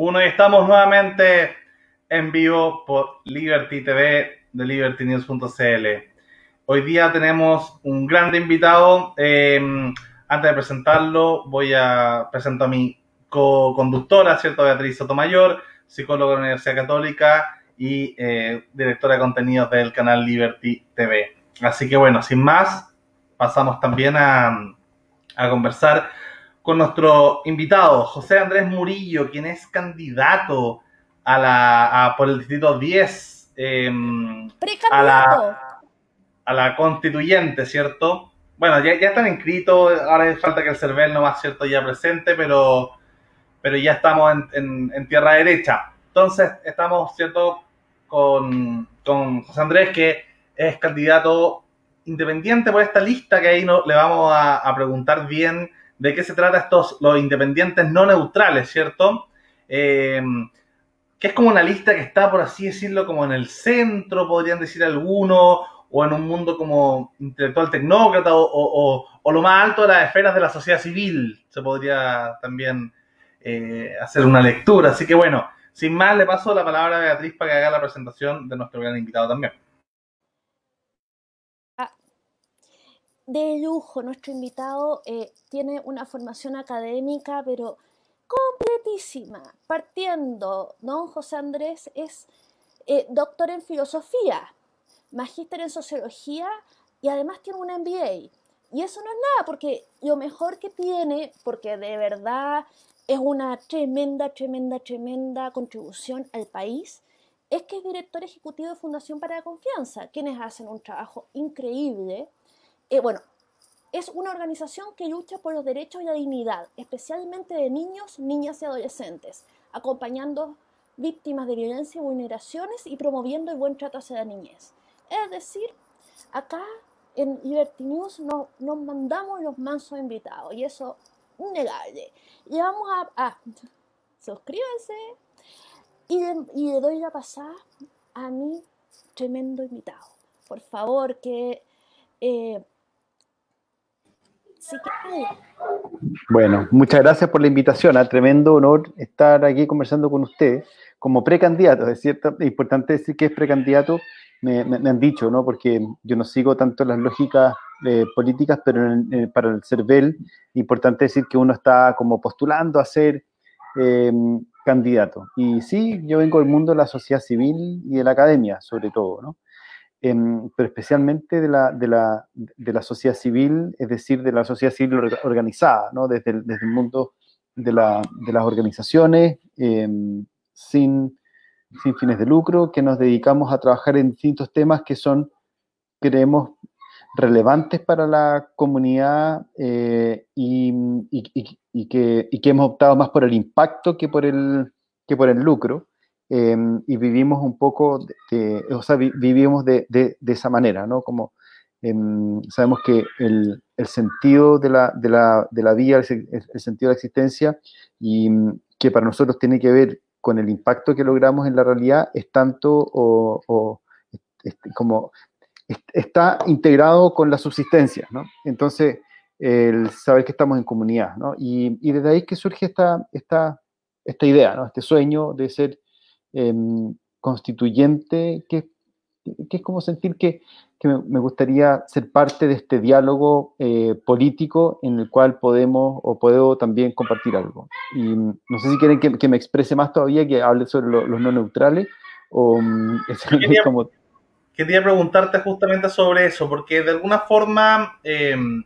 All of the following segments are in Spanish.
Uno y estamos nuevamente en vivo por Liberty TV de libertynews.cl. Hoy día tenemos un gran invitado. Eh, antes de presentarlo, voy a presentar a mi co-conductora, ¿cierto? Beatriz Sotomayor, psicóloga de la Universidad Católica y eh, directora de contenidos del canal Liberty TV. Así que bueno, sin más, pasamos también a, a conversar con nuestro invitado, José Andrés Murillo, quien es candidato a la, por el distrito 10 em, a, la, a la constituyente, ¿cierto? Bueno, ya, ya están inscritos, ahora falta que el CERVEL no va, ¿cierto? Ya presente, pero, pero ya estamos en, en, tierra derecha. Entonces, estamos, ¿cierto? Con, con José Andrés, que es candidato independiente por esta lista, que ahí no, le vamos a, a preguntar bien de qué se trata estos, los independientes no neutrales, ¿cierto? Eh, que es como una lista que está, por así decirlo, como en el centro, podrían decir algunos, o en un mundo como intelectual tecnócrata, o, lo más alto de las esferas de la sociedad civil, se podría también eh, hacer una lectura. Así que bueno, sin más, le paso la palabra a Beatriz para que haga la presentación de nuestro gran invitado también. De lujo. Nuestro invitado eh, tiene una formación académica, pero completísima. Partiendo, don José Andrés es eh, doctor en filosofía, magíster en sociología y además tiene un MBA. Y eso no es nada, porque lo mejor que tiene, porque de verdad es una tremenda, tremenda, tremenda contribución al país, es que es director ejecutivo de Fundación para la Confianza, quienes hacen un trabajo increíble eh, bueno, es una organización que lucha por los derechos y la dignidad, especialmente de niños, niñas y adolescentes, acompañando víctimas de violencia y vulneraciones y promoviendo el buen trato hacia la niñez. Es decir, acá en Liberty News nos, mandamos los mansos invitados y eso innegable. Y vamos a, suscríbanse y, y le doy la pasada a mi tremendo invitado. Por favor, que eh, bueno, muchas gracias por la invitación. A ¿ah? tremendo honor estar aquí conversando con usted como precandidato. Es cierto, importante decir que es precandidato. Me, han dicho, ¿no? Porque yo no sigo tanto las lógicas eh, políticas, pero para el CERVEL, importante decir que uno está como postulando a ser eh, candidato. Y sí, yo vengo del mundo de la sociedad civil y de la academia, sobre todo, ¿no? Pero especialmente de la, de, la, de la, sociedad civil, es decir, de la sociedad civil organizada, ¿no? desde, el, desde el mundo de, la, de las organizaciones em, sin, sin fines de lucro, que nos dedicamos a trabajar en distintos temas que son, creemos, relevantes para la comunidad eh, y, y, y, que, y que hemos optado más por el impacto que por el, que por el lucro. Em, y vivimos un poco, de, o sea, vivimos de, de, esa manera, ¿no? Como em, sabemos que el, el sentido de la, la, de la vida, el, sentido de la existencia, y mm, que para nosotros tiene que ver con el impacto que logramos en la realidad, es tanto o, como está integrado con la subsistencia, ¿no? Entonces, el saber que estamos en comunidad, ¿no? Y desde ahí que surge esta, esta, esta idea, ¿no? Este sueño de ser Em, constituyente, que, es como sentir que, me, gustaría ser parte de este diálogo eh, político en el cual podemos o puedo también compartir algo. Y no sé si quieren que, me exprese más todavía, que hable sobre los no neutrales, o mm, quería, como... quería preguntarte justamente sobre eso, porque de alguna forma em,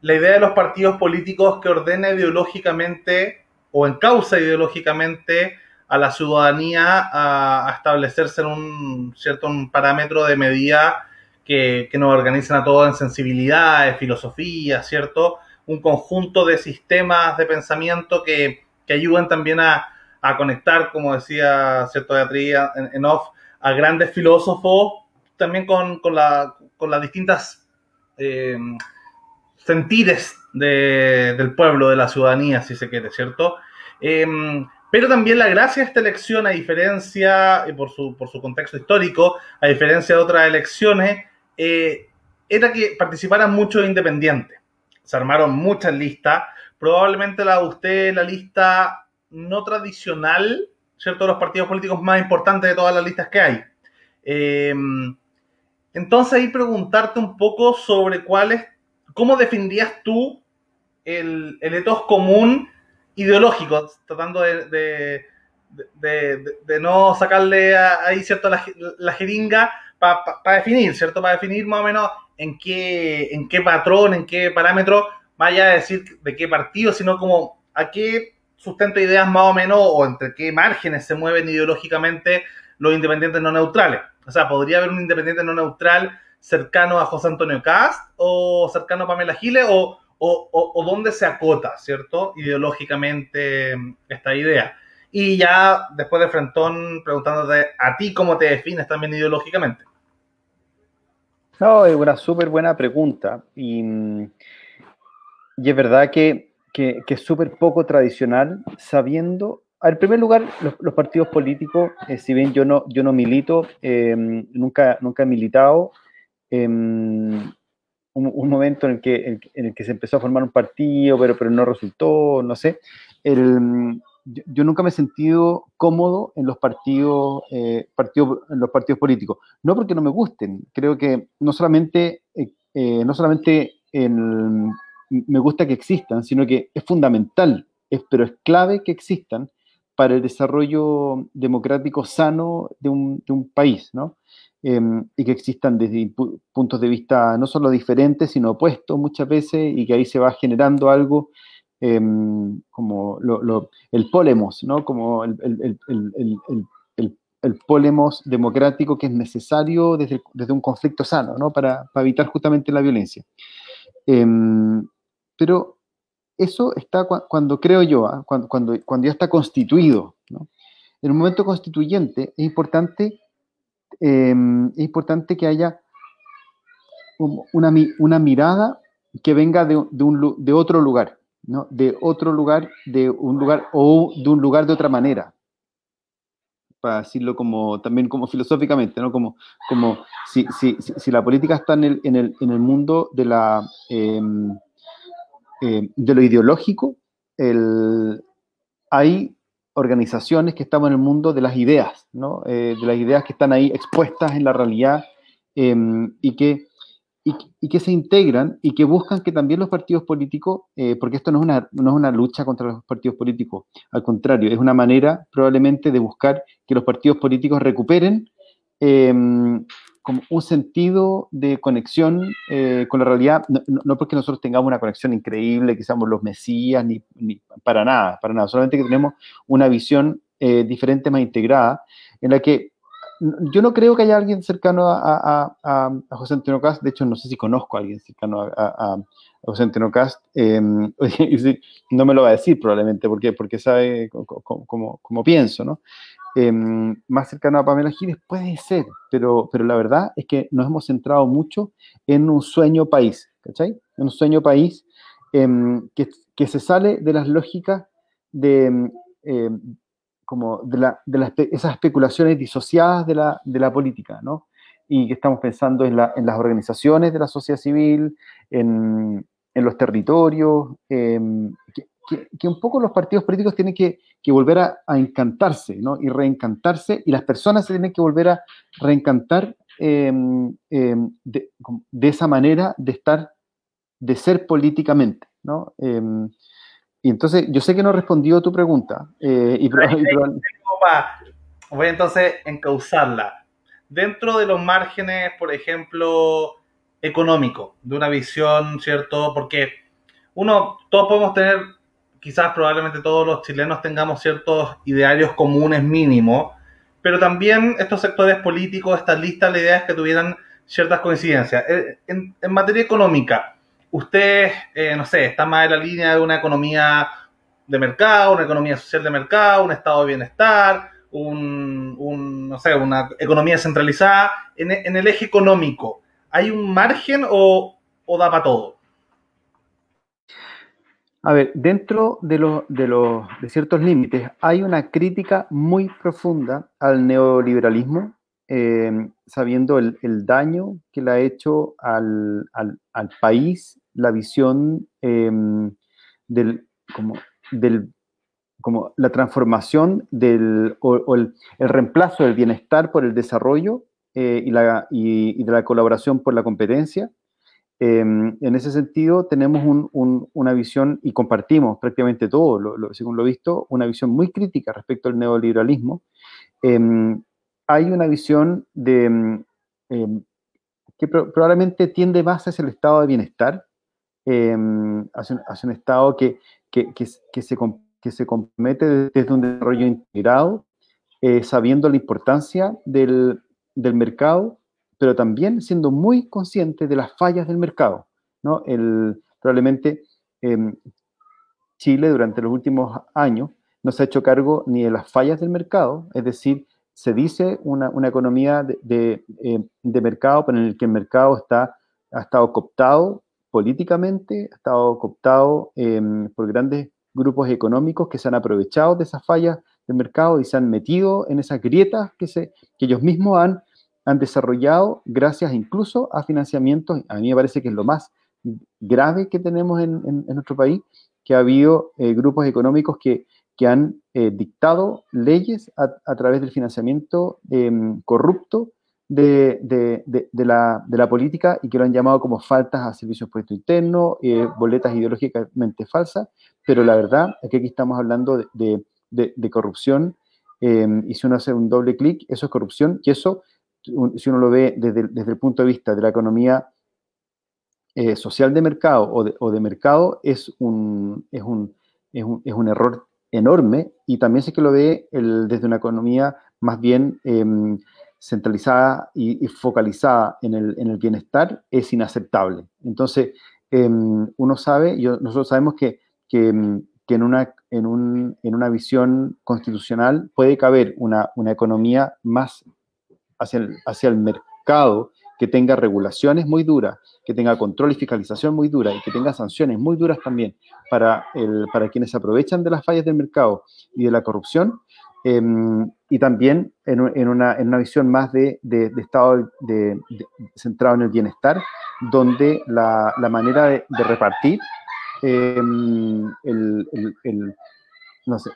la idea de los partidos políticos que ordena ideológicamente o encausa ideológicamente a la ciudadanía a, establecerse en un cierto un parámetro de medida que, nos organizan a todos en sensibilidades, filosofía, ¿cierto? Un conjunto de sistemas de pensamiento que, que ayudan también a, conectar, como decía cierto Beatriz en, off, a grandes filósofos, también con, con, las distintas eh, sentires del pueblo, de la ciudadanía, si se quiere, ¿cierto? Eh, pero también la gracia de esta elección, a diferencia, por su, por su contexto histórico, a diferencia de otras elecciones, eh, era que participaran muchos independientes. Se armaron muchas listas. Probablemente la de usted, la lista no tradicional, ¿cierto? Los partidos políticos más importantes de todas las listas que hay. Em, entonces, ahí preguntarte un poco sobre cuál es, cómo definirías tú el, el etos común ideológico, tratando de, de, no sacarle ahí, ¿cierto?, la, jeringa para definir, ¿cierto? Para definir más o menos en qué, en qué patrón, en qué parámetro, vaya a decir de qué partido, sino como a qué sustento ideas más o menos o entre qué márgenes se mueven ideológicamente los independientes no neutrales. O sea, podría haber un independiente no neutral cercano a José Antonio Cast o cercano a Pamela Giles o, o, dónde se acota, ¿cierto? Ideológicamente esta idea. Y ya después de Frentón, preguntándote a ti cómo te defines también ideológicamente. No, es una súper buena pregunta. Y, y, es verdad que, que, es súper poco tradicional, sabiendo. En primer lugar, los, partidos políticos, eh, si bien yo no, yo no milito, eh, nunca, nunca he militado, eh, un, un, momento en el, que, en, en, el que se empezó a formar un partido, pero, pero no resultó, no sé. El, yo, nunca me he sentido cómodo en los partidos, eh, partidos, en los partidos políticos. No porque no me gusten, creo que no solamente, eh, eh, no solamente en, me gusta que existan, sino que es fundamental, es, pero es clave que existan para el desarrollo democrático sano de un, de un país, ¿no? Eh, y que existan desde puntos de vista no solo diferentes, sino opuestos muchas veces, y que ahí se va generando algo eh, como lo, lo, el polemos, ¿no? como el, el, el, el, polemos democrático que es necesario desde, desde un conflicto sano, ¿no? para, para, evitar justamente la violencia. Eh, pero eso está cuando creo yo, ¿eh? cuando, cuando, cuando, ya está constituido. ¿no? En un momento constituyente es importante, es importante que haya una, una mirada que venga de, de, otro lugar. ¿no? de otro lugar, de un lugar o de un lugar de otra manera. Para decirlo como también como filosóficamente, ¿no? Como, como si, si, si la política está en el, en el, en el mundo de, la, eh, eh, de lo ideológico, el, hay organizaciones que están en el mundo de las ideas, ¿no? Eh, de las ideas que están ahí expuestas en la realidad y que y, que se integran y que buscan que también los partidos políticos, eh, porque esto no es, una, no es una lucha contra los partidos políticos, al contrario, es una manera probablemente de buscar que los partidos políticos recuperen eh, como un sentido de conexión eh, con la realidad, no, porque nosotros tengamos una conexión increíble, que seamos los mesías, ni, ni para nada, para nada, solamente que tenemos una visión eh, diferente, más integrada, en la que yo no creo que haya alguien cercano a, a, a, José Antonio Cast, de hecho no sé si conozco a alguien cercano a, José Antonio Cast, eh, no me lo va a decir probablemente, porque, porque sabe cómo pienso, ¿no? Eh, más cercano a Pamela Giles puede ser, pero, pero la verdad es que nos hemos centrado mucho en un sueño país, ¿cachai? En un sueño país eh, que, que, se sale de las lógicas de como de, la, de las, esas especulaciones disociadas de la, de la política, ¿no? Y que estamos pensando en, la, en las organizaciones de la sociedad civil, en, en los territorios, eh, que, que, que, un poco los partidos políticos tienen que, que volver a, a, encantarse, ¿no? Y reencantarse, y las personas se tienen que volver a reencantar eh, eh, de, de, esa manera de estar, de ser políticamente, ¿no? Y entonces, yo sé que no respondió tu pregunta. Eh, y, Voy entonces a encauzarla. Dentro de los márgenes, por ejemplo, económicos, de una visión, ¿cierto? Porque uno, todos podemos tener, quizás probablemente todos los chilenos tengamos ciertos idearios comunes mínimos, pero también estos sectores políticos, estas listas, la idea es que tuvieran ciertas coincidencias. Eh, en, en materia económica, usted, eh, no sé, está más en la línea de una economía de mercado, una economía social de mercado, un estado de bienestar, un, no sé, una economía centralizada, en, el eje económico, ¿hay un margen o, o da para todo? A ver, dentro de, de, de ciertos límites hay una crítica muy profunda al neoliberalismo, eh, sabiendo el, el, daño que le ha hecho al, al, país la visión eh, del, como del, como la transformación del, o, el, reemplazo del bienestar por el desarrollo eh, y, la, y, de la colaboración por la competencia. Em, en ese sentido, tenemos una visión, y compartimos prácticamente todo, según lo visto, una visión muy crítica respecto al neoliberalismo. Em, hay una visión de, em, que probablemente tiende más hacia el estado de bienestar, hacia, un estado que, que, que, se, que se compromete desde un desarrollo integrado, eh, sabiendo la importancia del, del, mercado, pero también siendo muy consciente de las fallas del mercado. ¿no? El, probablemente em, Chile durante los últimos años no se ha hecho cargo ni de las fallas del mercado, es decir, se dice una, una economía de, eh, de, mercado, pero en el que el mercado está, ha estado cooptado políticamente, ha estado cooptado em, por grandes grupos económicos que se han aprovechado de esas fallas del mercado y se han metido en esas grietas que, se, que ellos mismos han, han desarrollado gracias incluso a financiamientos. A mí me parece que es lo más grave que tenemos en, en, nuestro país, que ha habido eh, grupos económicos que, que han eh, dictado leyes a, través del financiamiento em, corrupto de, la, política y que lo han llamado como faltas a servicios puestos internos, eh, boletas ideológicamente falsas, pero la verdad es que aquí estamos hablando de, corrupción em, y si uno hace un doble clic, eso es corrupción y eso, si uno lo ve desde, el punto de vista de la economía eh, social de mercado o de, mercado, es, un, es, un, es un error enorme y también sé que lo ve el, desde una economía más bien em, centralizada y, focalizada en el, en el, bienestar es inaceptable. Entonces, em, uno sabe, yo, nosotros sabemos que, que, em, que en, una, en, un, en, una, visión constitucional puede caber una, una economía más hacia el, hacia el mercado, que tenga regulaciones muy duras, que tenga control y fiscalización muy dura y que tenga sanciones muy duras también para, el, para quienes se aprovechan de las fallas del mercado y de la corrupción, Em, y también en, en, una, en, una, visión más de, de, Estado de, centrado en el bienestar, donde la, la manera de, repartir em, el, el, no sé,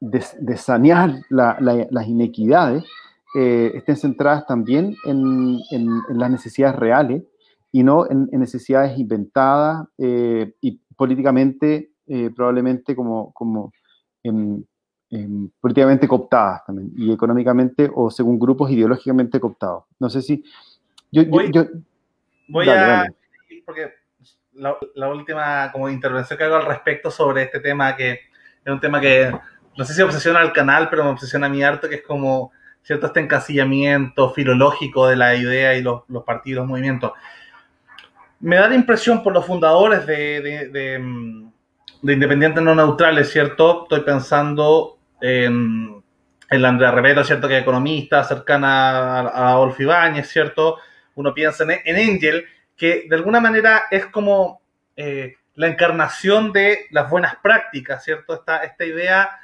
de, sanear la, las inequidades eh, estén centradas también en, las necesidades reales y no en, necesidades inventadas eh, y políticamente eh, probablemente como, como políticamente cooptadas también, y económicamente o según grupos ideológicamente cooptados. No sé si... Yo, voy, yo, voy a... Porque la, la, última como intervención que hago al respecto sobre este tema, que es un tema que no sé si obsesiona al canal, pero me obsesiona a mí harto, que es como cierto este encasillamiento filológico de la idea y los, los partidos, movimientos. Me da la impresión por los fundadores de, de, de, mm, de Independientes No Neutrales, ¿cierto? Estoy pensando en, la Andrea Rebeto, ¿cierto? Que es economista, cercana a, a Ibáñez, ¿cierto? Uno piensa en, en, Angel, que de alguna manera es como eh, la encarnación de las buenas prácticas, ¿cierto? Esta, esta idea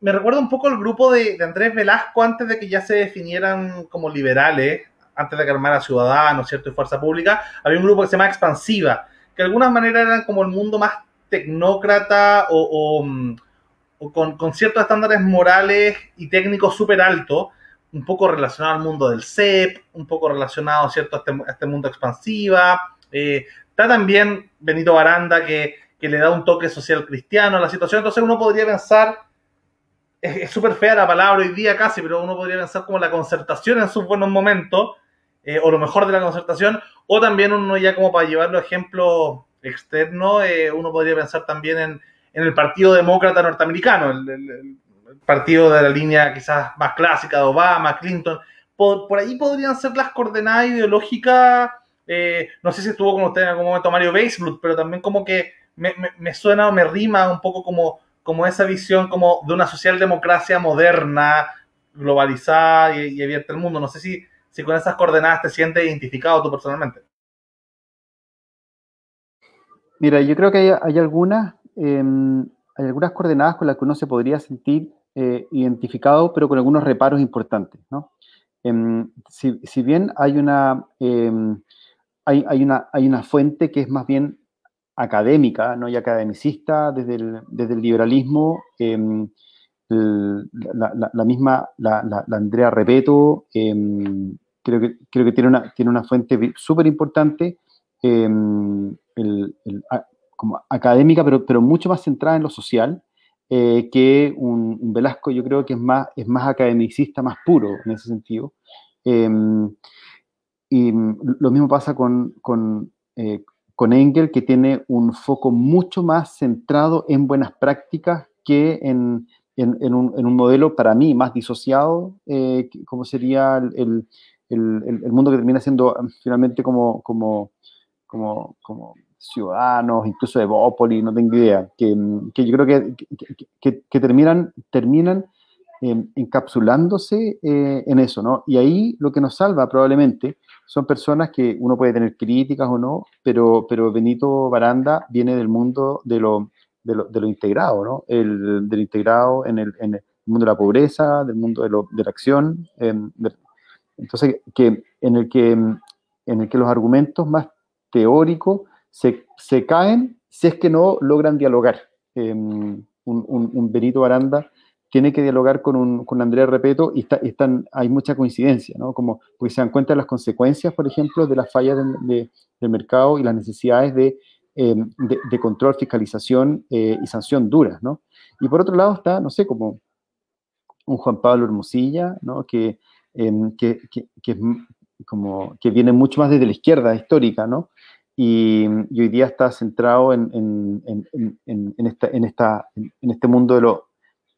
me recuerda un poco el grupo de, Andrés Velasco antes de que ya se definieran como liberales, antes de que armara Ciudadanos, ¿cierto? Y Fuerza Pública, había un grupo que se llama Expansiva, que de alguna manera eran como el mundo más tecnócrata o, mm, con, ciertos estándares morales y técnicos súper altos, un poco relacionado al mundo del CEP, un poco relacionado ¿cierto? a, este, este mundo expansiva. Eh, está también Benito Baranda que, que, le da un toque social cristiano a la situación. Entonces uno podría pensar, es súper fea la palabra hoy día casi, pero uno podría pensar como la concertación en sus buenos momentos, eh, o lo mejor de la concertación, o también uno ya como para llevarlo a ejemplo externo, eh, uno podría pensar también en en el Partido Demócrata Norteamericano, el, partido de la línea quizás más clásica de Obama, Clinton. Por, por ahí podrían ser las coordenadas ideológicas. Eh, no sé si estuvo con usted en algún momento Mario Baseblood, pero también como que me, me, suena o me rima un poco como, como esa visión como de una socialdemocracia moderna, globalizada y, abierta al mundo. No sé si, si con esas coordenadas te sientes identificado tú personalmente. Mira, yo creo que hay, hay algunas Em, hay algunas coordenadas con las que uno se podría sentir eh, identificado, pero con algunos reparos importantes. ¿no? Em, si, bien hay una, em, hay, hay, una, hay una fuente que es más bien académica ¿no? y academicista desde el, desde el liberalismo. Em, la, misma, la, Andrea Repeto, em, creo, que, creo que tiene una, tiene una fuente súper importante, em, como académica, pero, pero mucho más centrada en lo social, eh, que un, Velasco yo creo que es más, es más academicista, más puro en ese sentido. y lo mismo pasa con, eh, con Engel, que tiene un foco mucho más centrado en buenas prácticas que en, en, un, en un, modelo para mí más disociado, eh, como sería el, el, el, mundo que termina siendo um, finalmente como, como, como, como ciudadanos, incluso de Bópoli, no tengo idea, que, que yo creo que, que, que, terminan, terminan encapsulándose eh, en eso, ¿no? Y ahí lo que nos salva probablemente son personas que uno puede tener críticas o no, pero, pero Benito Baranda viene del mundo de lo, de lo, integrado, ¿no? El, del integrado en el, mundo de la pobreza, del mundo de, lo, de la acción. Em, entonces, que, en, el que, en el que los argumentos más teóricos se, caen si es que no logran dialogar. Em, un, Benito Baranda tiene que dialogar con, un, con Andrea Repeto y está, están, hay mucha coincidencia, ¿no? Como, porque se dan cuenta de las consecuencias, por ejemplo, de las fallas de, del mercado y las necesidades de, em, de, control, fiscalización eh, y sanción duras, ¿no? Y por otro lado está, no sé, como un Juan Pablo Hermosilla, ¿no? Que, em, que, que, como, que viene mucho más desde la izquierda histórica, ¿no? Y, hoy día está centrado en, en, en, en esta, esta, este mundo de lo,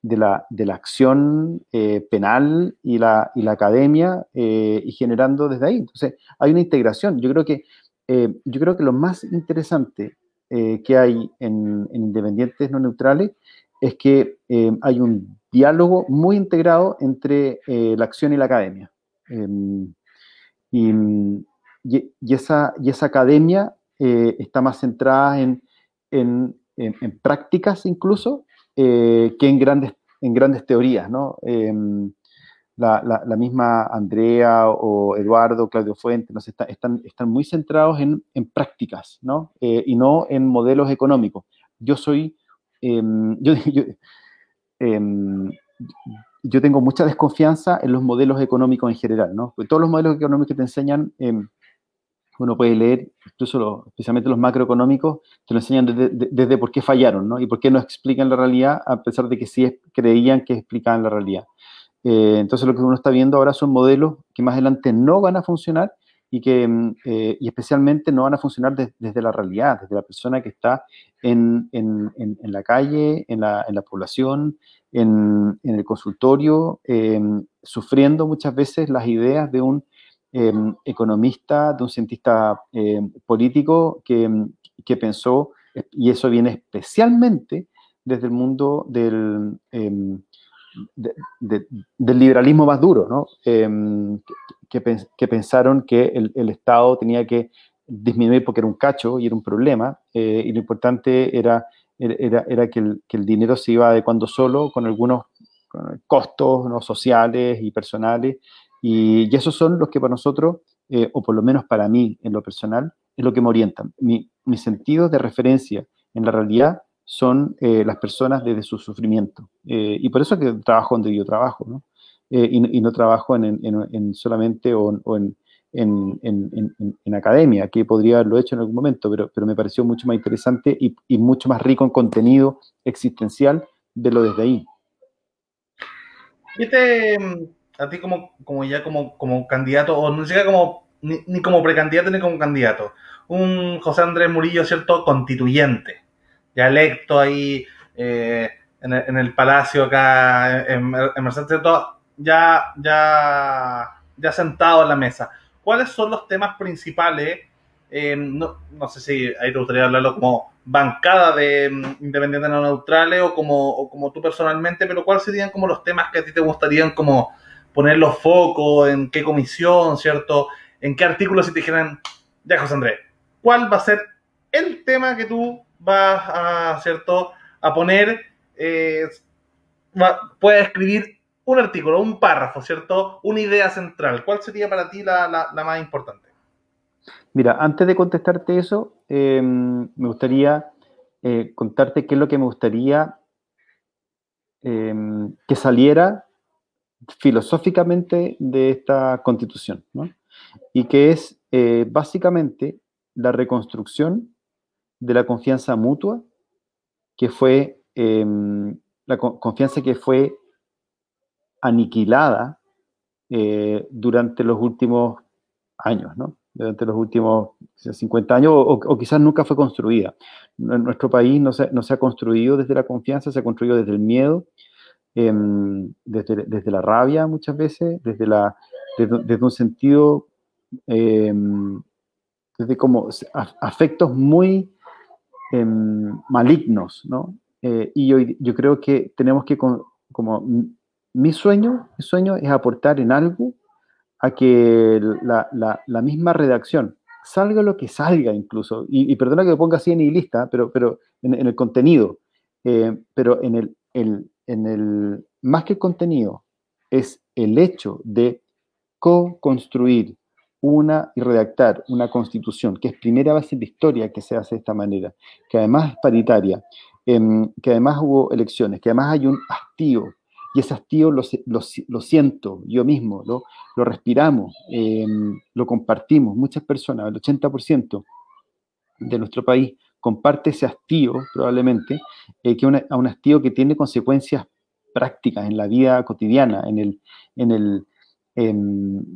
de la, de la acción eh, penal y la, y la academia eh, y generando desde ahí. Entonces, hay una integración. Yo creo que, eh, yo creo que lo más interesante que hay en, Independientes No Neutrales es que hay un diálogo muy integrado entre la acción y la academia. Em, y, y, esa, y esa academia está más centrada en, en, en prácticas incluso eh, que en grandes, en grandes teorías, ¿no? Em, la, la, misma Andrea o Eduardo, Claudio Fuentes, ¿no? están, están, están, muy centrados en, en prácticas, ¿no? Eh, y no en modelos económicos. Yo soy, em, yo, yo, em, yo, tengo mucha desconfianza en los modelos económicos en general, ¿no? Todos los modelos económicos que te enseñan uno puede leer, incluso especialmente los macroeconómicos, te lo enseñan desde, por qué fallaron, ¿no? Y por qué no explican la realidad, a pesar de que sí creían que explicaban la realidad. Eh, entonces lo que uno está viendo ahora son modelos que más adelante no van a funcionar y que mm, eh, y especialmente no van a funcionar desde la realidad, desde la persona que está en, en, la calle, en la, la población, en, el consultorio, eh, sufriendo muchas veces las ideas de un Em, economista, de un cientista em, político que, em, que, pensó, y eso viene especialmente desde el mundo del, del liberalismo más duro, que, pensaron que el, Estado tenía que disminuir porque era un cacho y era un problema, eh, y lo importante era, era, era que, el, que, el, dinero se iba adecuando solo con algunos costos ¿no? sociales y personales y, esos son los que para nosotros, eh, o por lo menos para mí en lo personal, es lo que me orientan. Mi, mi sentido de referencia en la realidad son eh, las personas desde su sufrimiento. Eh, y por eso que trabajo donde yo trabajo, ¿no? Y, y, no trabajo en, en, en solamente o, o en, en, academia, que podría haberlo hecho en algún momento, pero, pero me pareció mucho más interesante y, y mucho más rico en contenido existencial verlo desde ahí. Este, a ti como, como ya como, como candidato, o no siquiera como, ni, ni, como precandidato ni como candidato, un José Andrés Murillo, ¿cierto? Constituyente, ya electo ahí eh, en, el, palacio acá en, en Mercedes. Ya, ya, ya sentado en la mesa. ¿Cuáles son los temas principales? Eh, no, no, sé si ahí te gustaría hablarlo como bancada de mm, independientes no neutrales o como, o como tú personalmente, pero ¿cuáles serían como los temas que a ti te gustarían como poner los focos, en qué comisión, ¿cierto? En qué artículos si te dijeran, ya José Andrés, ¿cuál va a ser el tema que tú vas a, ¿cierto? A poner, eh, puedes escribir un artículo, un párrafo, ¿cierto? Una idea central. ¿Cuál sería para ti la, la, más importante? Mira, antes de contestarte eso, em, me gustaría eh, contarte qué es lo que me gustaría em, que saliera filosóficamente de esta constitución, ¿no? Y que es eh, básicamente la reconstrucción de la confianza mutua, que fue em, la confianza que fue aniquilada eh, durante los últimos años, ¿no? durante los últimos 50 años, o, quizás nunca fue construida. nuestro país no se, no se, ha construido desde la confianza, se ha construido desde el miedo, em, desde, la rabia muchas veces, desde, la, desde, un sentido, em, desde como afectos muy em, malignos, ¿no? Eh, y yo, yo, creo que tenemos que, como mi sueño, mi sueño es aportar en algo a que la, misma redacción salga lo que salga incluso, y, perdona que me ponga así en lista, pero, pero en, el contenido, eh, pero en el, en el, más que el contenido, es el hecho de co-construir una y redactar una constitución, que es primera en la historia que se hace de esta manera, que además es paritaria, em, que además hubo elecciones, que además hay un hastío y ese hastío lo, siento yo mismo, lo, lo respiramos, em, lo compartimos. Muchas personas, el 80% de nuestro país comparte ese hastío probablemente, eh, que a un hastío que tiene consecuencias prácticas en la vida cotidiana, en, el, en, el, en,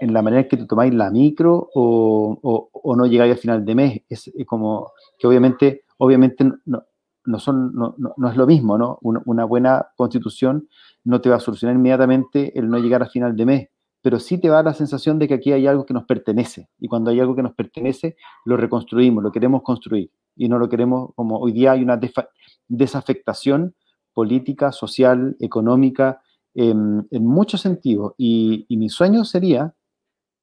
la manera en que tú tomáis la micro o, o, no llegáis al final de mes. Es, como que obviamente, obviamente no, no, son, no, no, es lo mismo, ¿no? Una, buena constitución no te va a solucionar inmediatamente el no llegar a final de mes, pero sí te va a dar la sensación de que aquí hay algo que nos pertenece. Y cuando hay algo que nos pertenece, lo reconstruimos, lo queremos construir. Y no lo queremos, como hoy día hay una desafectación política, social, económica, em, en muchos sentidos. Y, mi sueño sería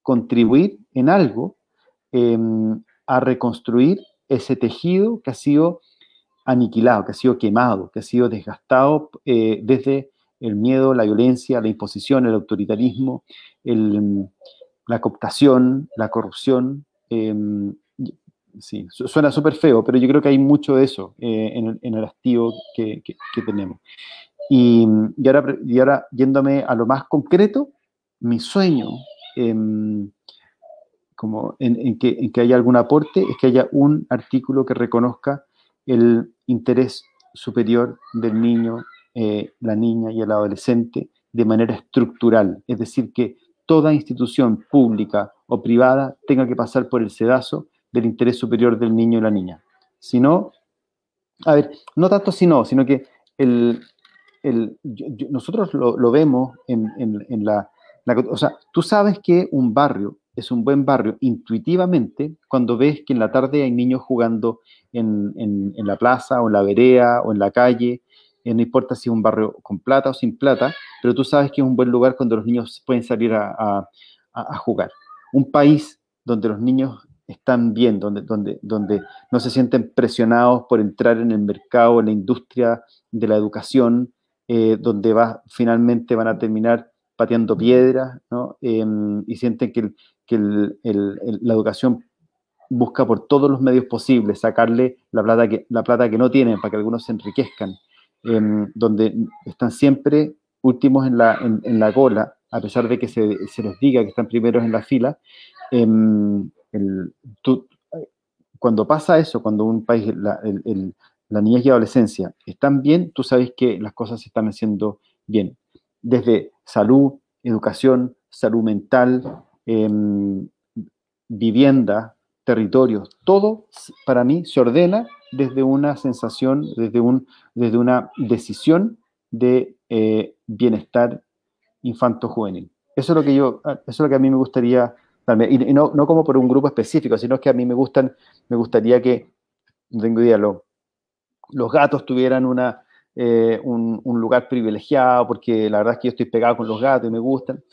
contribuir en algo em, a reconstruir ese tejido que ha sido aniquilado, que ha sido quemado, que ha sido desgastado eh, desde el miedo, la violencia, la imposición, el autoritarismo, la cooptación, la corrupción. Em, sí, suena súper feo, pero yo creo que hay mucho de eso eh, en, el, activo que, tenemos. Y, ahora, y, ahora, yéndome a lo más concreto, mi sueño, em, como en, que, en que haya algún aporte, es que haya un artículo que reconozca el interés superior del niño, eh, la niña y el adolescente de manera estructural, es decir, que toda institución pública o privada tenga que pasar por el sedazo del interés superior del niño y la niña. Si no, a ver, no tanto si no, sino que nosotros lo, vemos en, la, O sea, tú sabes que un barrio es un buen barrio intuitivamente cuando ves que en la tarde hay niños jugando en, la plaza o en la vereda o en la calle, eh, no importa si es un barrio con plata o sin plata, pero tú sabes que es un buen lugar cuando los niños pueden salir a, jugar. Un país donde los niños están bien, donde, donde, donde no se sienten presionados por entrar en el mercado, en la industria de la educación, eh, donde va, finalmente van a terminar pateando piedras, ¿no? Em, y sienten que, que la educación busca por todos los medios posibles sacarle la plata que, la plata que no tienen para que algunos se enriquezcan, em, donde están siempre últimos en la, en, la cola, a pesar de que se, se, les diga que están primeros en la fila. Em, cuando pasa eso, cuando un país, la, la niñez y adolescencia están bien, tú sabes que las cosas se están haciendo bien. Desde salud, educación, salud mental, Em, vivienda, territorios, todo para mí se ordena desde una sensación, desde, un, desde una decisión de eh, bienestar infanto-juvenil. Eso es lo que yo, eso es lo que a mí me gustaría darme, y, no, no, como por un grupo específico, sino que a mí me gustan, me gustaría que, no tengo idea, los gatos tuvieran una, eh, un, lugar privilegiado, porque la verdad es que yo estoy pegado con los gatos y me gustan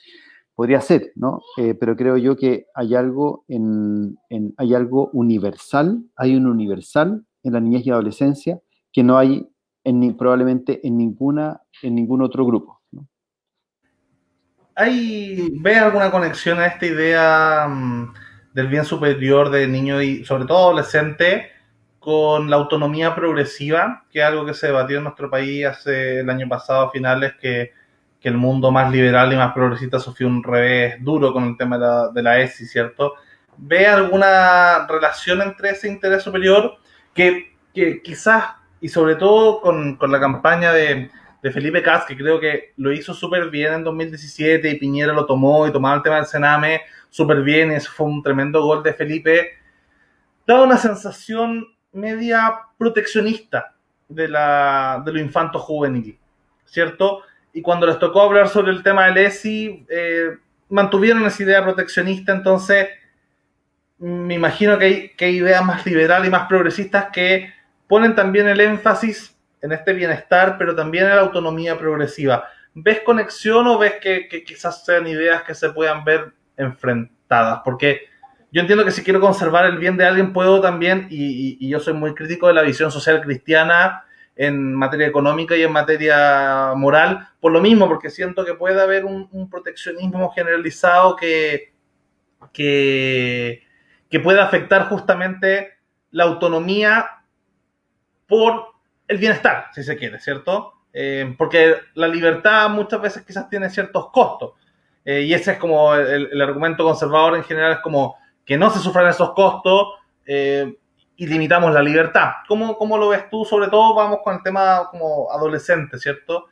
podría ser, ¿no? Eh, pero creo yo que hay algo, en, hay algo universal, hay un universal en la niñez y adolescencia que no hay en, probablemente en, ninguna, en ningún otro grupo. ¿Hay, ¿Ve alguna conexión a esta idea mm, del bien superior de niño y sobre todo adolescente con la autonomía progresiva, que es algo que se debatió en nuestro país hace el año pasado a finales, que, que el mundo más liberal y más progresista sufrió un revés duro con el tema de la, de la ESI, ¿cierto? ¿Ve alguna relación entre ese interés superior que, que quizás, y sobre todo con, con la campaña de, Felipe Cas, que creo que lo hizo súper bien en 2017 y Piñera lo tomó y tomaba el tema del Sename súper bien, y eso fue un tremendo gol de Felipe, daba una sensación media proteccionista de, la, de lo infanto juvenil, ¿cierto? Y cuando les tocó hablar sobre el tema del ESI, eh, mantuvieron esa idea proteccionista, entonces me imagino que hay, que ideas más liberales y más progresistas que ponen también el énfasis en este bienestar, pero también en la autonomía progresiva. ¿Ves conexión o ves que, quizás sean ideas que se puedan ver enfrentadas? Porque yo entiendo que si quiero conservar el bien de alguien, puedo también, y, y, yo soy muy crítico de la visión social cristiana en materia económica y en materia moral, por lo mismo, porque siento que puede haber un, un proteccionismo generalizado que, que, que puede afectar justamente la autonomía por el bienestar, si se quiere, ¿cierto? Eh, porque la libertad muchas veces quizás tiene ciertos costos. Eh, y ese es como el, argumento conservador en general, es como que no se sufran esos costos eh, y limitamos la libertad. ¿Cómo, ¿Cómo, lo ves tú? Sobre todo vamos con el tema como adolescente, ¿cierto?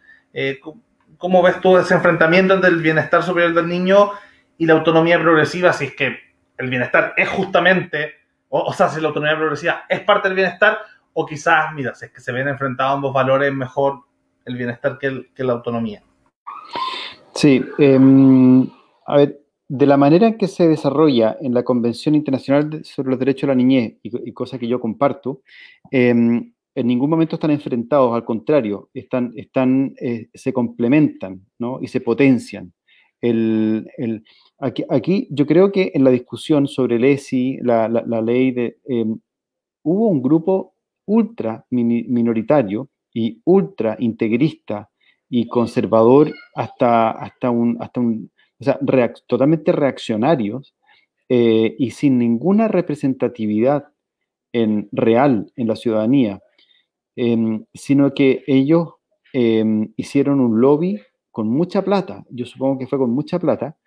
¿Cómo ves tú ese enfrentamiento entre el bienestar superior del niño y la autonomía progresiva? Si es que el bienestar es justamente, o, sea, si la autonomía progresiva es parte del bienestar, o quizás, mira, si es que se ven enfrentados ambos valores, mejor el bienestar que, la autonomía. Sí, eh, a ver, de la manera en que se desarrolla en la Convención Internacional sobre los Derechos de la Niñez, y, y cosa que yo comparto, eh, en ningún momento están enfrentados, al contrario, están, eh, se complementan ¿no? y se potencian. El, el, aquí, yo creo que en la discusión sobre el ESI, la, ley de... Eh, hubo un grupo ultra minoritario y ultra integrista y conservador hasta, hasta, un, hasta un, o sea, totalmente reaccionarios eh, y sin ninguna representatividad en, real en la ciudadanía, eh, sino que ellos eh, hicieron un lobby con mucha plata, yo supongo que fue con mucha plata,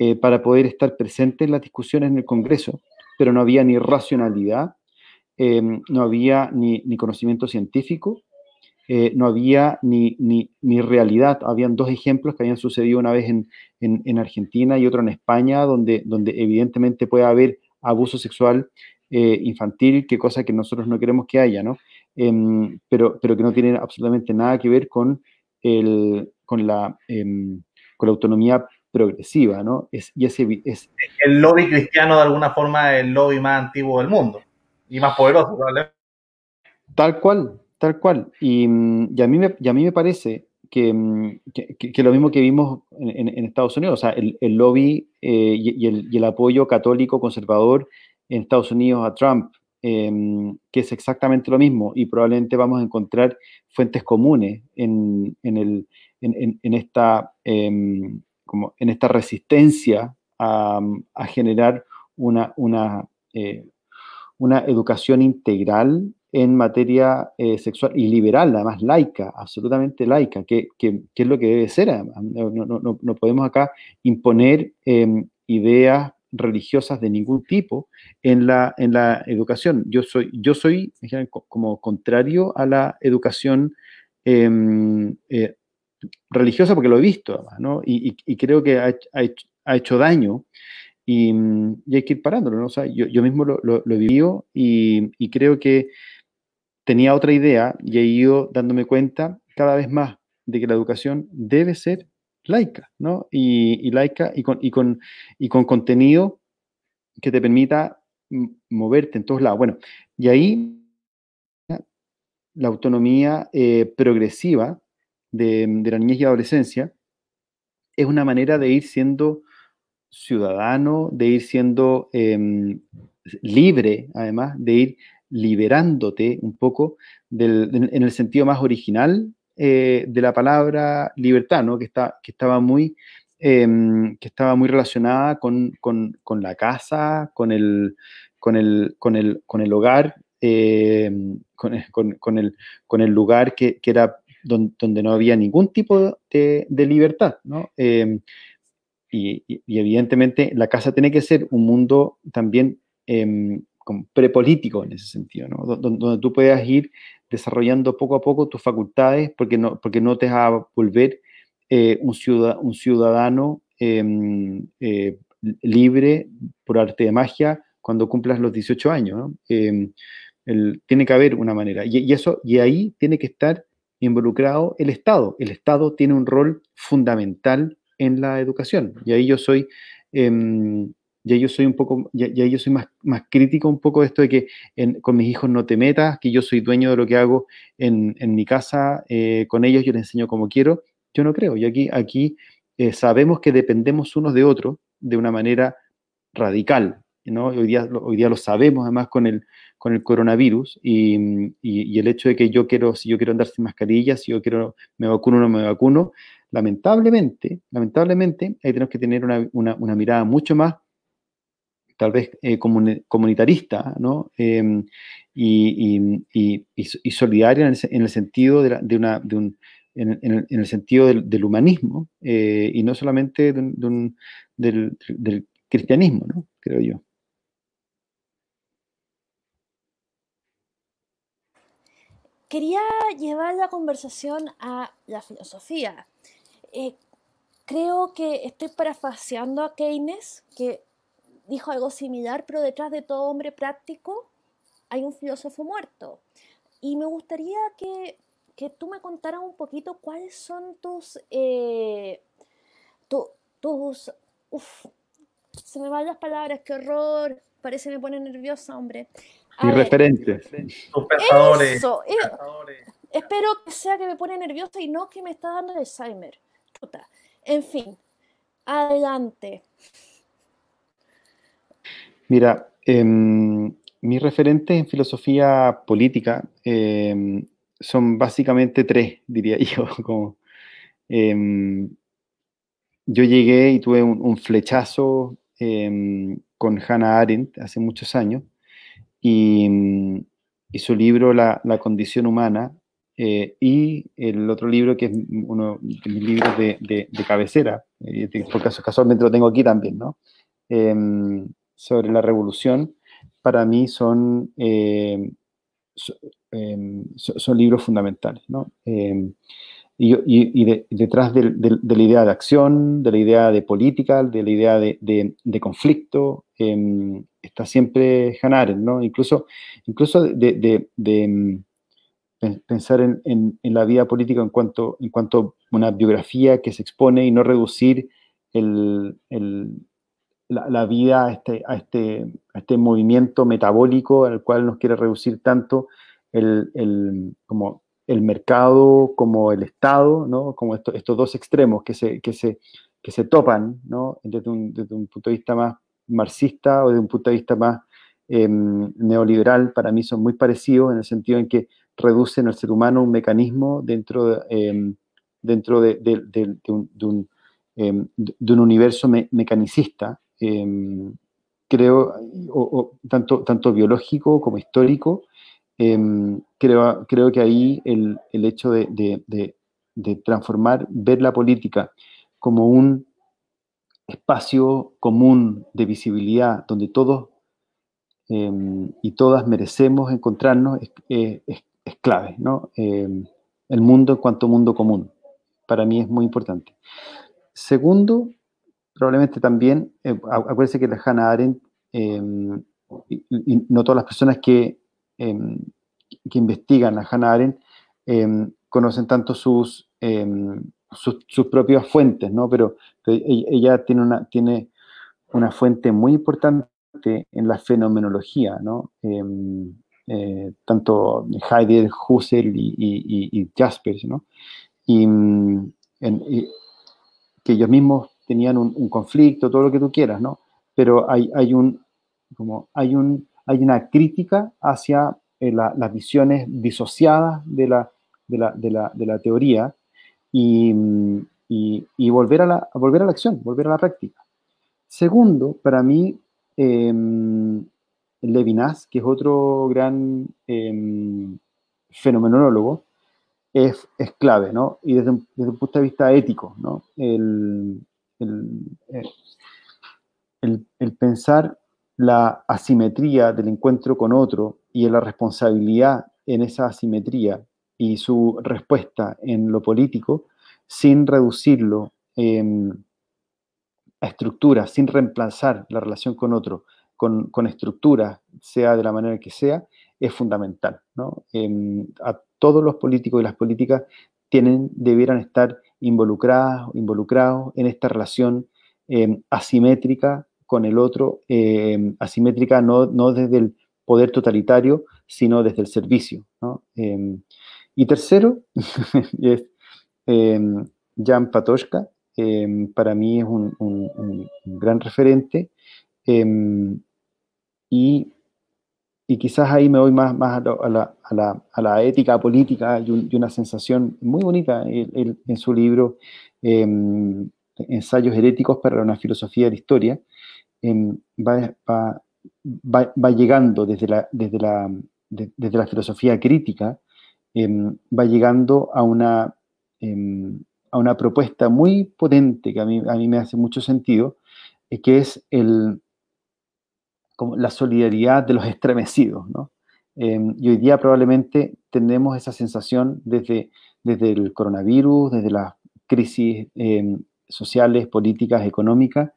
eh, para poder estar presentes en las discusiones en el Congreso, pero no había ni racionalidad, eh, no había ni, ni conocimiento científico, eh, no había ni, ni, ni, realidad. Habían dos ejemplos que habían sucedido una vez en, en, en, Argentina y otro en España, donde, donde evidentemente puede haber abuso sexual eh, infantil, que cosa que nosotros no queremos que haya, ¿no? Eh, pero, pero que no tiene absolutamente nada que ver con, el, con, la, em, con la autonomía progresiva, ¿no? Es, y ese, es, el lobby cristiano, de alguna forma, es el lobby más antiguo del mundo y más poderoso, ¿vale? Tal cual, Tal cual. Y, y, a, mí me, y a mí me parece que, que, que, lo mismo que vimos en, en Estados Unidos, o sea, el, el lobby eh, y, el, y, el, apoyo católico conservador en Estados Unidos a Trump, eh, que es exactamente lo mismo, y probablemente vamos a encontrar fuentes comunes en, en, el, en esta, eh, como en esta resistencia a, generar una, una, eh, una educación integral en materia eh, sexual y liberal, además laica, absolutamente laica, que, que, es lo que debe ser. No, no, no, no podemos acá imponer eh, ideas religiosas de ningún tipo en la, en la educación. Yo soy, yo soy como contrario a la educación eh, religiosa porque lo he visto, además, ¿no? y, y, y, creo que ha, ha, hecho, ha hecho daño. Y, y, hay que ir parándolo, ¿no? O sea, yo, yo mismo lo, lo, lo he vivido y, creo que tenía otra idea y he ido dándome cuenta cada vez más de que la educación debe ser laica, ¿no? Y laica y con, y, con, y con contenido que te permita moverte en todos lados. Bueno, y ahí la autonomía eh, progresiva de, la niñez y adolescencia es una manera de ir siendo ciudadano, de ir siendo eh, libre, además, de ir liberándote un poco en el sentido más original eh, de la palabra libertad, ¿no? que, está, que estaba muy em, que estaba muy relacionada con, la casa, con el, con el, con el, con el hogar, em, con, el, con el lugar que, era donde, no había ningún tipo de, libertad, ¿no? Em, y, evidentemente la casa tiene que ser un mundo también prepolítico en ese sentido, ¿no? donde, tú puedas ir desarrollando poco a poco tus facultades porque no, porque no te vas a volver eh, un, un ciudadano em, eh, libre por arte de magia cuando cumplas los 18 años. Em, tiene que haber una manera. Y, eso, y ahí tiene que estar involucrado el Estado. El Estado tiene un rol fundamental en la educación. Y ahí yo soy ya yo soy un poco, ya, yo soy más, más, crítico un poco de esto de que con mis hijos no te metas, que yo soy dueño de lo que hago en, en mi casa, eh, con ellos yo les enseño como quiero. Yo no creo. Y aquí, aquí eh, sabemos que dependemos unos de otros de una manera radical. ¿no? Hoy, día, hoy día lo sabemos además con el, con el coronavirus y, y, y, el hecho de que yo quiero, si yo quiero andar sin mascarilla, si yo quiero me vacuno o no me vacuno, lamentablemente, lamentablemente, ahí tenemos que tener una, una, una mirada mucho más tal vez eh, comunitarista, ¿no? Em, y, solidaria en el, sentido de, una, un, en, el, sentido del, humanismo eh, y no solamente del, del, cristianismo, ¿no? Creo yo. Quería llevar la conversación a la filosofía. Eh, creo que estoy parafaseando a Keynes, que dijo algo similar, pero detrás de todo hombre práctico hay un filósofo muerto. Y me gustaría que, tú me contaras un poquito cuáles son tus... Eh, tus... Se me van las palabras, qué horror. Parece que me pone nerviosa, hombre. Y referentes. Tus pensadores. Eso, eh, espero que sea que me pone nerviosa y no que me está dando Alzheimer. En fin, adelante. Mira, em, mis referentes en filosofía política em, son básicamente tres, diría yo. Como, em, yo llegué y tuve un, flechazo con Hannah Arendt hace muchos años y, su libro La, condición humana eh, y el otro libro que es uno de mis libros de, cabecera, eh, por caso casualmente lo tengo aquí también, ¿no? sobre la revolución, para mí son, eh, em, son libros fundamentales. ¿no? Em, y, detrás de, la idea de acción, de la idea de política, de la idea de, conflicto, está siempre Hannah ¿no? Incluso, incluso de, pensar en, la vida política en cuanto, en cuanto a una biografía que se expone y no reducir el, la, vida a este, este, este movimiento metabólico al cual nos quiere reducir tanto el, el, como el mercado como el Estado, ¿no? como estos dos extremos que se, que se, que se topan ¿no? desde, un, desde, un, punto de vista más marxista o desde un punto de vista más em, neoliberal, para mí son muy parecidos en el sentido en que reducen al ser humano un mecanismo dentro de, em, dentro de, de, em, de, un, universo mecanicista creo, tanto, tanto biológico como histórico, creo, creo que ahí el, el hecho de, de, de, transformar, ver la política como un espacio común de visibilidad donde todos em, y todas merecemos encontrarnos es, clave, ¿no? el mundo en cuanto mundo común. Para mí es muy importante. Segundo, probablemente también, eh, acuérdense que la Hannah Arendt, em, y, no todas las personas que, em, que investigan a Hannah Arendt em, conocen tanto sus, sus, propias fuentes, ¿no? Pero, ella tiene una, tiene una fuente muy importante en la fenomenología, ¿no? Eh, tanto Heidegger, Husserl y, Jaspers, ¿no? Y, que ellos mismos tenían un, conflicto, todo lo que tú quieras, ¿no? Pero hay, hay, un, como hay, un, hay una crítica hacia eh, las visiones disociadas de la, de la, de la, de la teoría y, volver, a la, volver a la acción, volver a la práctica. Segundo, para mí, em, Levinas, que es otro gran em, fenomenólogo, es, es, clave, ¿no? Y desde un, punto de vista ético, ¿no? El, eh, el, el, pensar la asimetría del encuentro con otro y la responsabilidad en esa asimetría y su respuesta en lo político, sin reducirlo a estructuras, sin reemplazar la relación con otro con, con estructuras, sea de la manera que sea, es fundamental. Em, a todos los políticos y las políticas tienen, debieran estar involucradas, involucrados en esta relación em, asimétrica con el otro, em, asimétrica no, no, desde el poder totalitario, sino desde el servicio. Y tercero, es Jan Patochka, para mí es un, gran referente y, y, quizás ahí me voy más, a, la, ética política y, una sensación muy bonita en su libro em, Ensayos heréticos para una filosofía de la historia, em, va, llegando desde la filosofía crítica, em, va llegando a una, a una propuesta muy potente que a mí, a mí me hace mucho sentido, eh, que es el, como la solidaridad de los estremecidos, ¿no? Em, y hoy día probablemente tenemos esa sensación desde, desde el coronavirus, desde las crisis em, sociales, políticas, económicas,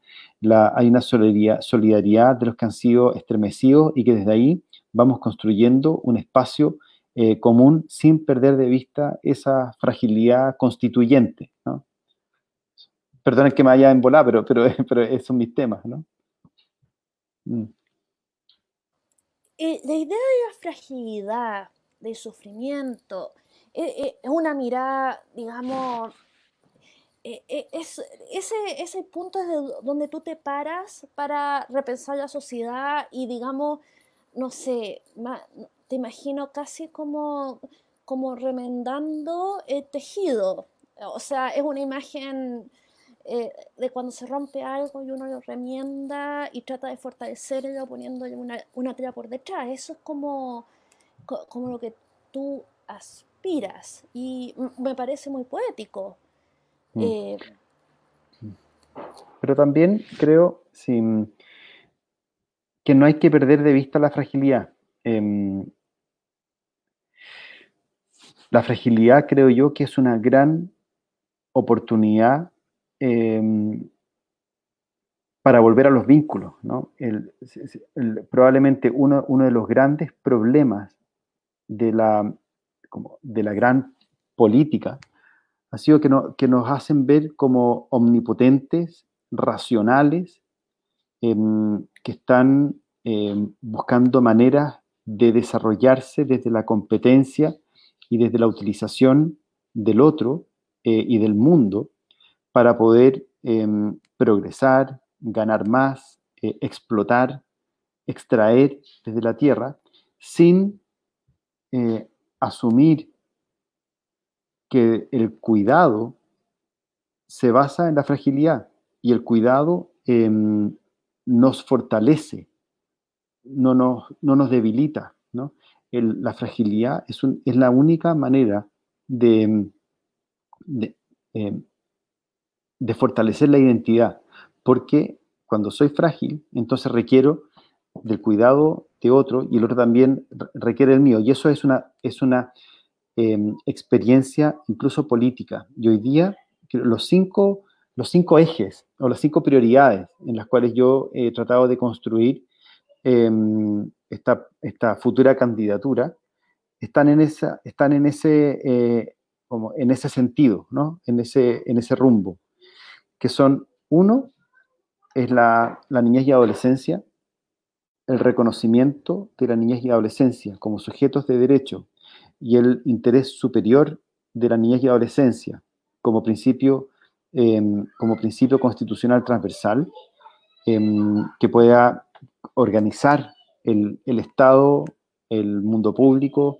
hay una solidaridad, solidaridad, de los que han sido estremecidos y que desde ahí vamos construyendo un espacio eh, común sin perder de vista esa fragilidad constituyente. ¿no? Perdonen que me haya embolado, pero, pero, pero esos son mis temas. ¿no? Mm. Eh, la idea de la fragilidad, del sufrimiento, eh, es una mirada, digamos, es, ese, ese punto es donde tú te paras para repensar la sociedad y, digamos, no sé, te imagino casi como, como remendando el tejido. O sea, es una imagen eh, de cuando se rompe algo y uno lo remienda y trata de fortalecerlo poniéndole una, una tela por detrás. Eso es como, como lo que tú aspiras y me parece muy poético. Mm. Eh, Pero también creo que no hay que perder de vista la fragilidad. Em, la fragilidad creo yo que es una gran oportunidad Em, para volver a los vínculos. ¿no? probablemente uno, uno, de los grandes problemas de la, como, de la gran política ha sido que, no, que, nos hacen ver como omnipotentes, racionales, em, que están em, buscando maneras de desarrollarse desde la competencia y desde la utilización del otro eh, y del mundo para poder em, progresar, ganar más, eh, explotar, extraer desde la tierra, sin eh, asumir que el cuidado se basa en la fragilidad y el cuidado em, nos fortalece, no nos, no nos debilita. La fragilidad es, la única manera em, de fortalecer la identidad, porque cuando soy frágil, entonces requiero del cuidado de otro y el otro también requiere el mío. Y eso es una, es una em, experiencia incluso política. Y hoy día los cinco, los cinco ejes o las cinco prioridades en las cuales yo he tratado de construir em, esta, futura candidatura están en, esa, están en, ese, eh, como en ese sentido, ¿no? en, ese, en ese rumbo que son, uno, es la, niñez y adolescencia, el reconocimiento de la niñez y adolescencia como sujetos de derecho y el interés superior de la niñez y adolescencia como principio, em, como principio constitucional transversal em, que pueda organizar el, Estado, el mundo público,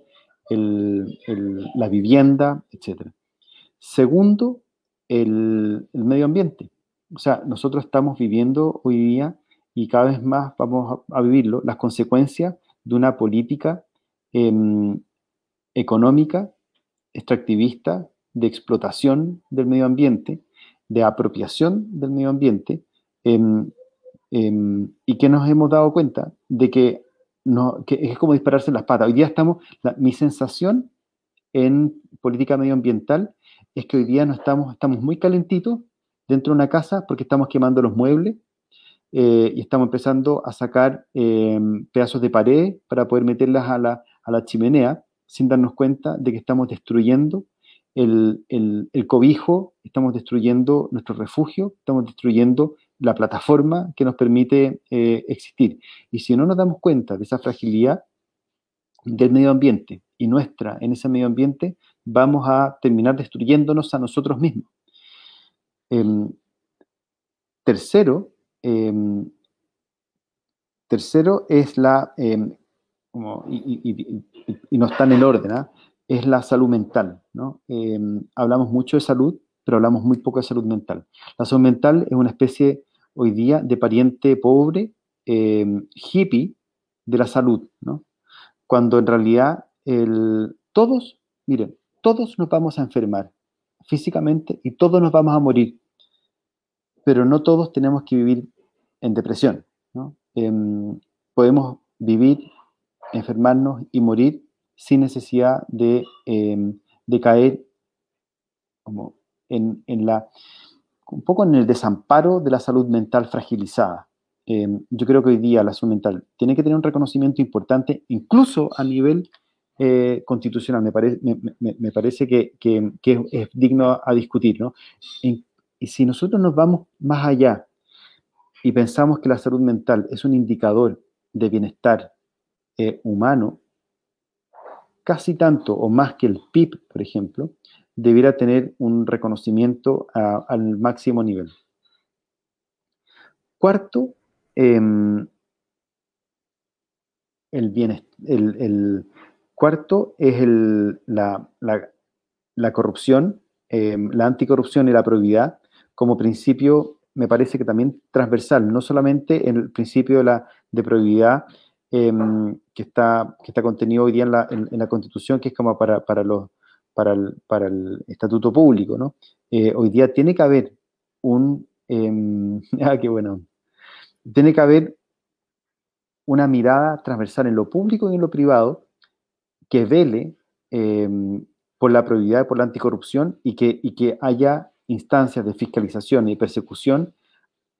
la vivienda, etc. Segundo, el, medio ambiente. O sea, nosotros estamos viviendo hoy día y cada vez más vamos a, vivirlo, las consecuencias de una política em, económica, extractivista, de explotación del medio ambiente, de apropiación del medio ambiente, em, em, y que nos hemos dado cuenta de que, no, que es como dispararse en las patas. Hoy día estamos, mi sensación en política medioambiental es que hoy día no estamos, estamos muy calentitos dentro de una casa porque estamos quemando los muebles eh, y estamos empezando a sacar em, pedazos de pared para poder meterlas a la, a la, chimenea sin darnos cuenta de que estamos destruyendo el, el, el, cobijo, estamos destruyendo nuestro refugio, estamos destruyendo la plataforma que nos permite eh, existir. Y si no nos damos cuenta de esa fragilidad del medio ambiente y nuestra en ese medio ambiente, vamos a terminar destruyéndonos a nosotros mismos. Em, tercero, em, tercero es la, em, y, no está en el orden, ¿ah? es la salud mental. ¿no? hablamos mucho de salud, pero hablamos muy poco de salud mental. La salud mental es una especie hoy día de pariente pobre, hippie de la salud, ¿no? cuando en realidad todos, miren, todos nos vamos a enfermar físicamente y todos nos vamos a morir, pero no todos tenemos que vivir en depresión. Em, podemos vivir, enfermarnos y morir sin necesidad de, em, caer como en, la, un poco en el desamparo de la salud mental fragilizada. Em, yo creo que hoy día la salud mental tiene que tener un reconocimiento importante, incluso a nivel eh, constitucional. Me, me, parece que, es, digno a discutir. ¿no? y si nosotros nos vamos más allá y pensamos que la salud mental es un indicador de bienestar eh, humano, casi tanto o más que el PIB, por ejemplo, debiera tener un reconocimiento al máximo nivel. Cuarto, em, el, bienestar, el, Cuarto es la, corrupción, em, la anticorrupción y la probidad como principio, me parece que también transversal, no solamente en el principio de la de probidad em, que, está, que está contenido hoy día en la, Constitución, que es como para, los, para, el, estatuto público, ¿no? Eh, hoy día tiene que haber un... Em, ah, qué bueno. Tiene que haber una mirada transversal en lo público y en lo privado que vele em, por la probidad y por la anticorrupción y que, y que haya instancias de fiscalización y persecución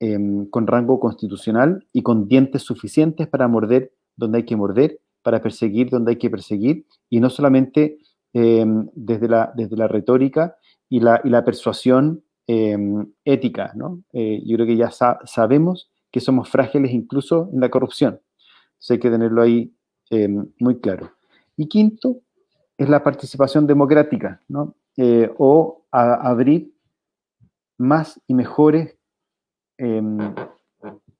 em, con rango constitucional y con dientes suficientes para morder donde hay que morder, para perseguir donde hay que perseguir, y no solamente em, desde, la, desde la retórica y la, y la persuasión ética. ¿no? Eh, yo creo que ya sabemos que somos frágiles incluso en la corrupción. hay que tenerlo ahí muy claro. Y quinto, es la participación democrática, ¿no? Eh, o abrir más y mejores em,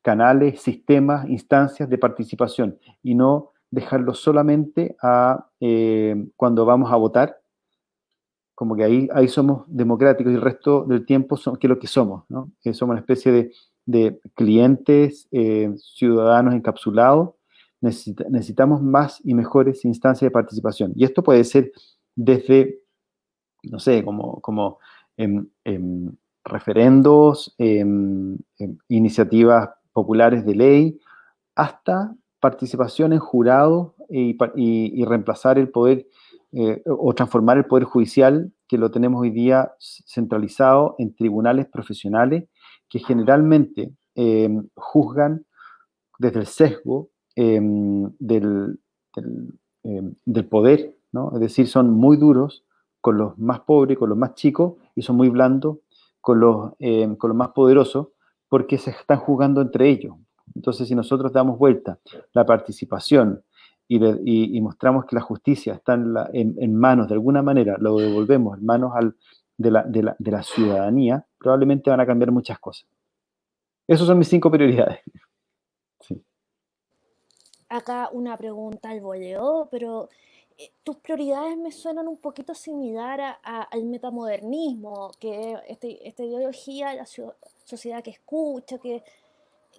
canales, sistemas, instancias de participación y no dejarlo solamente a em, cuando vamos a votar, como que ahí, ahí somos democráticos y el resto del tiempo son, ¿qué es lo que somos? ¿no? somos una especie de, de clientes, eh, ciudadanos encapsulados necesitamos más y mejores instancias de participación. Y esto puede ser desde, no sé, como, como em, referendos, iniciativas populares de ley, hasta participación en jurados y, reemplazar el poder eh, o transformar el poder judicial que lo tenemos hoy día centralizado en tribunales profesionales que generalmente juzgan desde el sesgo Em, del, em, del, poder, ¿no? Es decir, son muy duros con los más pobres, con los más chicos, y son muy blandos con los, em, con los más poderosos, porque se están jugando entre ellos. Entonces, si nosotros damos vuelta la participación y, mostramos que la justicia está en, manos, de alguna manera, lo devolvemos en manos de, la, de, la, de la ciudadanía, probablemente van a cambiar muchas cosas. Esas son mis cinco prioridades acá una pregunta al voleo, pero eh, tus prioridades me suenan un poquito similar a, al metamodernismo, que este, esta ideología de la sociedad que escucha, que,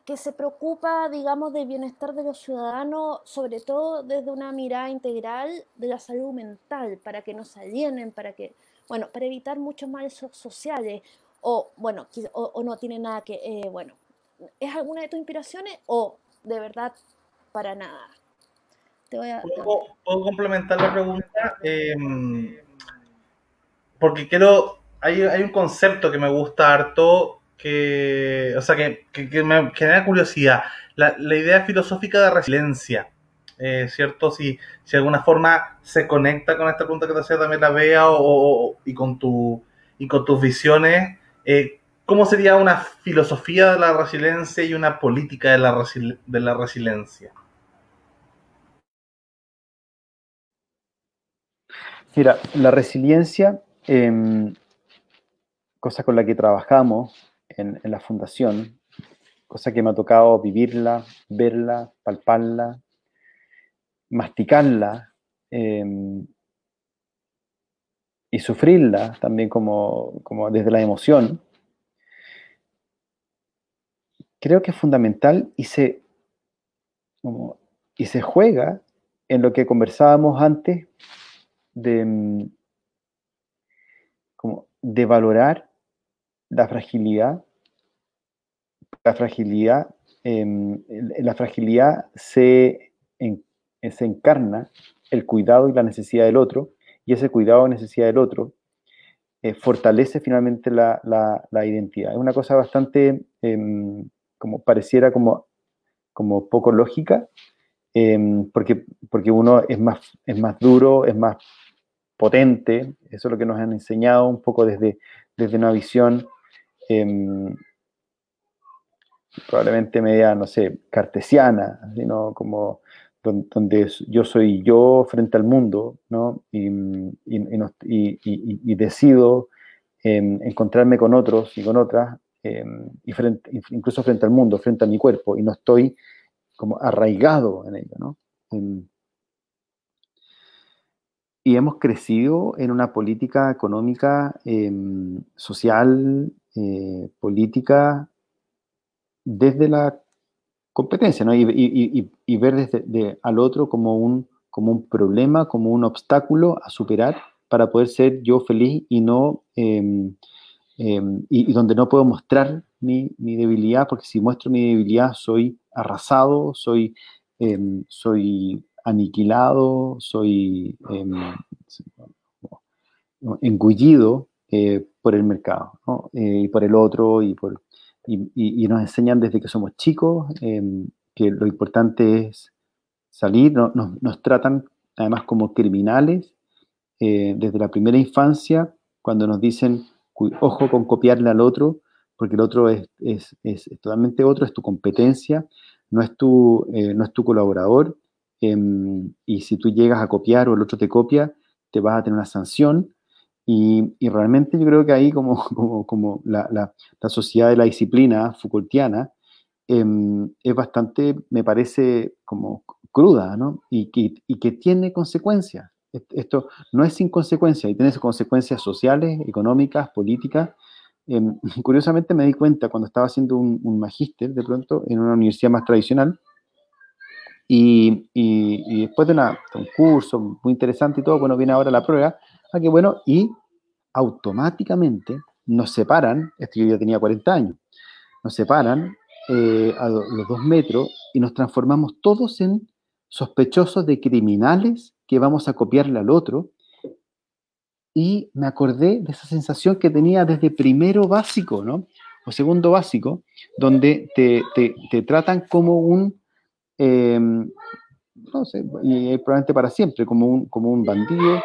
que se preocupa, digamos, del bienestar de los ciudadanos, sobre todo desde una mirada integral de la salud mental, para que no se alienen, para que, bueno, para evitar muchos males sociales, o, bueno, o, no tiene nada que, eh, bueno, ¿es alguna de tus inspiraciones o de verdad para nada? ¿Puedo, complementar la pregunta? Em, porque quiero, hay, hay, un concepto que me gusta harto, que, o sea, que, que, me genera curiosidad. La, la, idea filosófica de resiliencia, eh, ¿cierto? Si, si de alguna forma se conecta con esta pregunta que te hacía también la Bea o, y, con tu, y con tus visiones, eh, ¿cómo sería una filosofía de la resiliencia y una política de la, de la resiliencia? Mira, la resiliencia, em, cosa con la que trabajamos en, la fundación, cosa que me ha tocado vivirla, verla, palparla, masticarla em, y sufrirla también como, como desde la emoción, creo que es fundamental y se, y se juega en lo que conversábamos antes de, mm, como de valorar la fragilidad. La fragilidad, em, la fragilidad se, se encarna el cuidado y la necesidad del otro, y ese cuidado y necesidad del otro eh, fortalece finalmente la, la, identidad. Es una cosa bastante, em, como pareciera como, como poco lógica, em, porque, porque uno es más, es más duro, es más potente, eso es lo que nos han enseñado un poco desde, desde una visión em, probablemente media, no sé, cartesiana, sino como donde, yo soy yo frente al mundo, ¿no? Y, y, decido em, encontrarme con otros y con otras, em, incluso frente al mundo, frente a mi cuerpo, y no estoy como arraigado en ello, ¿no? y hemos crecido en una política económica, social, eh, política, desde la competencia, ¿no? y, ver desde, al otro como un, problema, como un obstáculo a superar para poder ser yo feliz y no em, em, y, donde no puedo mostrar mi, debilidad, porque si muestro mi debilidad soy arrasado, soy, soy aniquilado, soy em, engullido eh, por el mercado, eh, y por el otro, y, por, y, nos enseñan desde que somos chicos em, que lo importante es salir, nos tratan además como criminales eh, desde la primera infancia, cuando nos dicen, ojo con copiarle al otro, porque el otro es, es, totalmente otro, es tu competencia, no es tu, no es tu colaborador, Em, y si tú llegas a copiar o el otro te copia, te vas a tener una sanción. Y, realmente yo creo que ahí como, como, la, la, sociedad de la disciplina Foucaultiana em, es bastante, me parece, como cruda, ¿no? Y, y, que tiene consecuencias. Esto no es sin consecuencias, y tiene consecuencias sociales, económicas, políticas. Em, curiosamente me di cuenta cuando estaba haciendo un, un magíster de pronto en una universidad más tradicional, y, y, después de, un curso muy interesante y todo, bueno, viene ahora la prueba, ah, que bueno, y automáticamente nos separan, este yo ya tenía 40 años, nos separan eh, a los dos metros y nos transformamos todos en sospechosos de criminales que vamos a copiarle al otro. Y me acordé de esa sensación que tenía desde primero básico, ¿no? O segundo básico, donde te, te, te tratan como un Em, no sé, y probablemente para siempre, como un, como un bandido.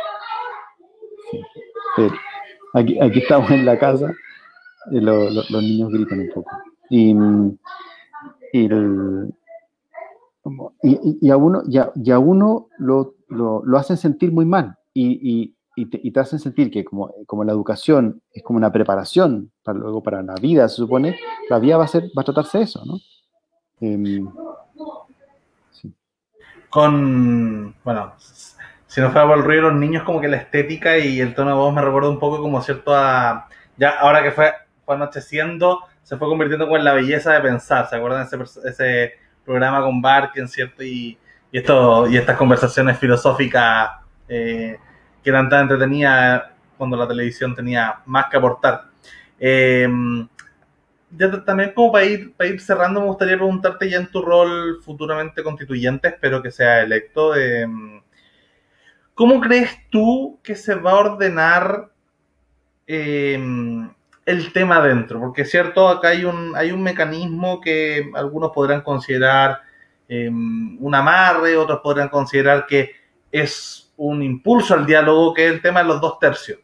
Aquí, aquí, estamos en la casa, y los niños gritan un poco. Y, y, a uno, ya, ya uno lo, lo, lo, hacen sentir muy mal y, y, te, y, te, hacen sentir que como, como la educación es como una preparación para luego para la vida, se supone, la vida va a, ser, va a tratarse de eso, ¿no? Eh, con, bueno, si no fuera por el ruido de los niños, como que la estética y el tono de voz me recuerda un poco como cierto a, ya ahora que fue, fue anocheciendo, se fue convirtiendo como en la belleza de pensar, ¿se acuerdan ese, ese programa con Barken, cierto? Y, y, esto, y estas conversaciones filosóficas eh, que eran tan entretenidas cuando la televisión tenía más que aportar. Eh, también como para ir, para ir cerrando, me gustaría preguntarte ya en tu rol futuramente constituyente, espero que sea electo. Eh, ¿Cómo crees tú que se va a ordenar eh, el tema dentro? Porque es cierto, acá hay un, hay un mecanismo que algunos podrán considerar eh, un amarre, otros podrán considerar que es un impulso al diálogo, que es el tema de los dos tercios.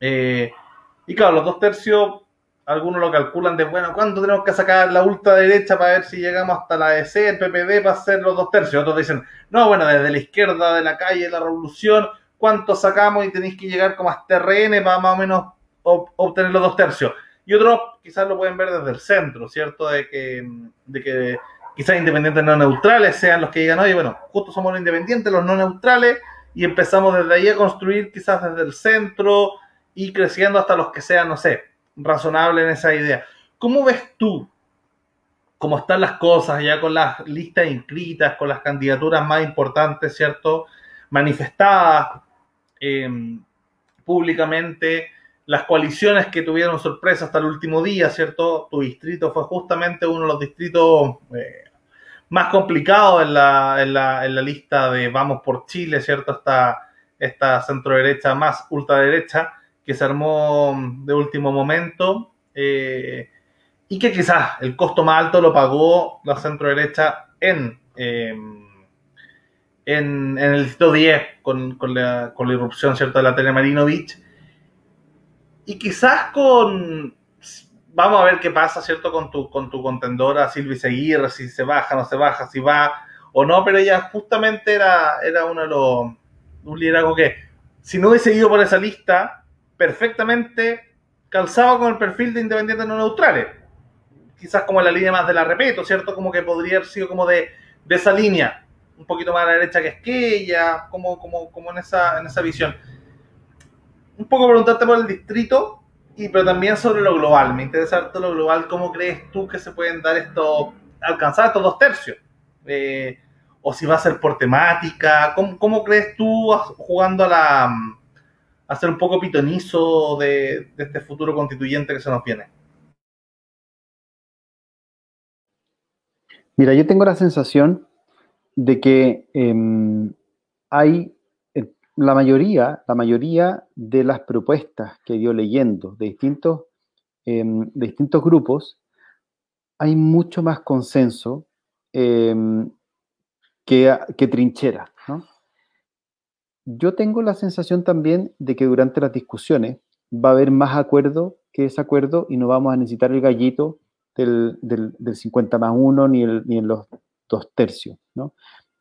y claro, los dos tercios algunos lo calculan de, bueno, ¿cuánto tenemos que sacar la ultraderecha para ver si llegamos hasta la EC, el PPD, para hacer los dos tercios? Otros dicen, no, bueno, desde la izquierda de la calle la revolución, ¿cuánto sacamos y tenéis que llegar como hasta RN para más o menos obtener los dos tercios? Y otros quizás lo pueden ver desde el centro, ¿cierto? De que, de que quizás independientes no neutrales sean los que digan, oye, bueno, justo somos los independientes, los no neutrales, y empezamos desde ahí a construir quizás desde el centro y creciendo hasta los que sean, no sé, razonable en esa idea. ¿Cómo ves tú cómo están las cosas ya con las listas inscritas, con las candidaturas más importantes, ¿cierto? Manifestadas em, públicamente, las coaliciones que tuvieron sorpresa hasta el último día, ¿cierto? Tu distrito fue justamente uno de los distritos eh, más complicados en la, en, la, en la, lista de Vamos por Chile, ¿cierto? Esta, esta centro derecha más ultraderecha que se armó de último momento eh, y que quizás el costo más alto lo pagó la centro derecha en, em, en, el distrito 10 con, la, irrupción ¿cierto? de la Telemarinovich y quizás con vamos a ver qué pasa cierto con tu con tu contendora Silvi Seguir si se baja no se baja si va o no pero ella justamente era era uno de los un liderazgo que si no hubiese ido por esa lista perfectamente calzado con el perfil de independientes no neutrales. Quizás como la línea más de la repeto, ¿cierto? Como que podría haber sido como de, de esa línea, un poquito más a la derecha que es que ella, como, como, como en, esa, en esa visión. Un poco preguntarte por el distrito, y pero también sobre lo global. Me interesa todo lo global. ¿Cómo crees tú que se pueden dar esto, alcanzar estos dos tercios? Eh, o si va a ser por temática. ¿Cómo, cómo crees tú jugando a la hacer un poco pitonizo de, este futuro constituyente que se nos viene? Mira, yo tengo la sensación de que em, hay eh, la mayoría, la mayoría de las propuestas que yo leyendo de distintos, em, de distintos grupos, hay mucho más consenso em, que, que, trinchera. Yo tengo la sensación también de que durante las discusiones va a haber más acuerdo que desacuerdo y no vamos a necesitar el gallito del, 50 más 1 ni, ni en los dos tercios. ¿no?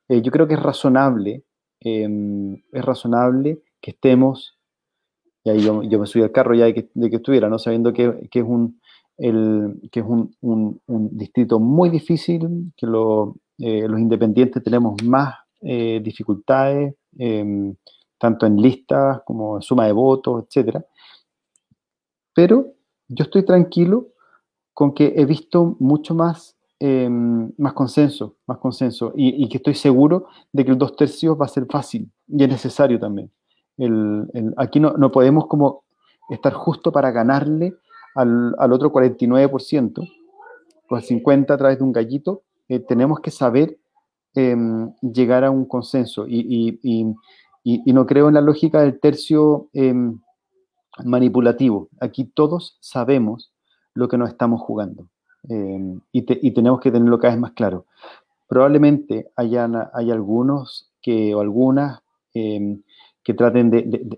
Eh, yo creo que es razonable, em, es razonable que estemos, y ahí yo, me subí al carro ya de que, estuviera, ¿no? sabiendo que, es, un, que es un, distrito muy difícil, que eh, los independientes tenemos más eh, dificultades, em, tanto en listas como en suma de votos, etc. Pero yo estoy tranquilo con que he visto mucho más, em, más consenso, más consenso, y, que estoy seguro de que el dos tercios va a ser fácil y es necesario también. aquí no, no, podemos como estar justo para ganarle al, al otro 49%, o al 50% a través de un gallito, eh, tenemos que saber Em, llegar a un consenso. Y, no creo en la lógica del tercio em, manipulativo. Aquí todos sabemos lo que nos estamos jugando em, y, tenemos que tenerlo cada vez más claro. Probablemente hayan, hay algunos que, o algunas que traten de,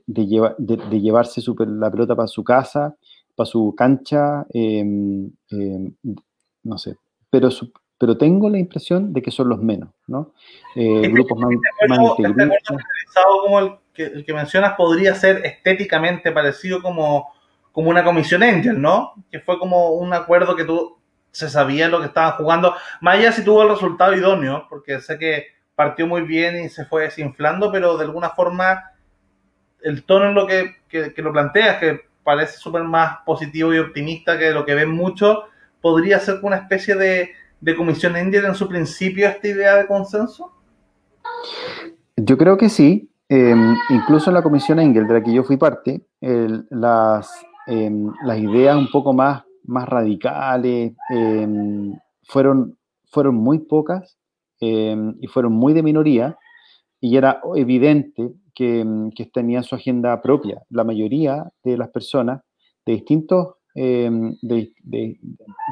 llevarse la pelota para su casa, para su cancha, no sé, pero pero tengo la impresión de que son los menos, ¿no? Eh, grupos más, como el que, el que, mencionas podría ser estéticamente parecido como, como una comisión Angel, ¿no? Que fue como un acuerdo que tú se sabía lo que estaban jugando, más allá si tuvo el resultado idóneo, porque sé que partió muy bien y se fue desinflando, pero de alguna forma el tono en lo que, que, lo planteas, que parece súper más positivo y optimista que lo que ven muchos, podría ser una especie de, de comisión Engel en su principio esta idea de consenso? Yo creo que sí. Em, incluso en la comisión Engel, de la que yo fui parte, las, em, las ideas un poco más, más radicales em, fueron, fueron muy pocas y fueron muy de minoría y era evidente que, que, tenían su agenda propia. La mayoría de las personas de distintos de,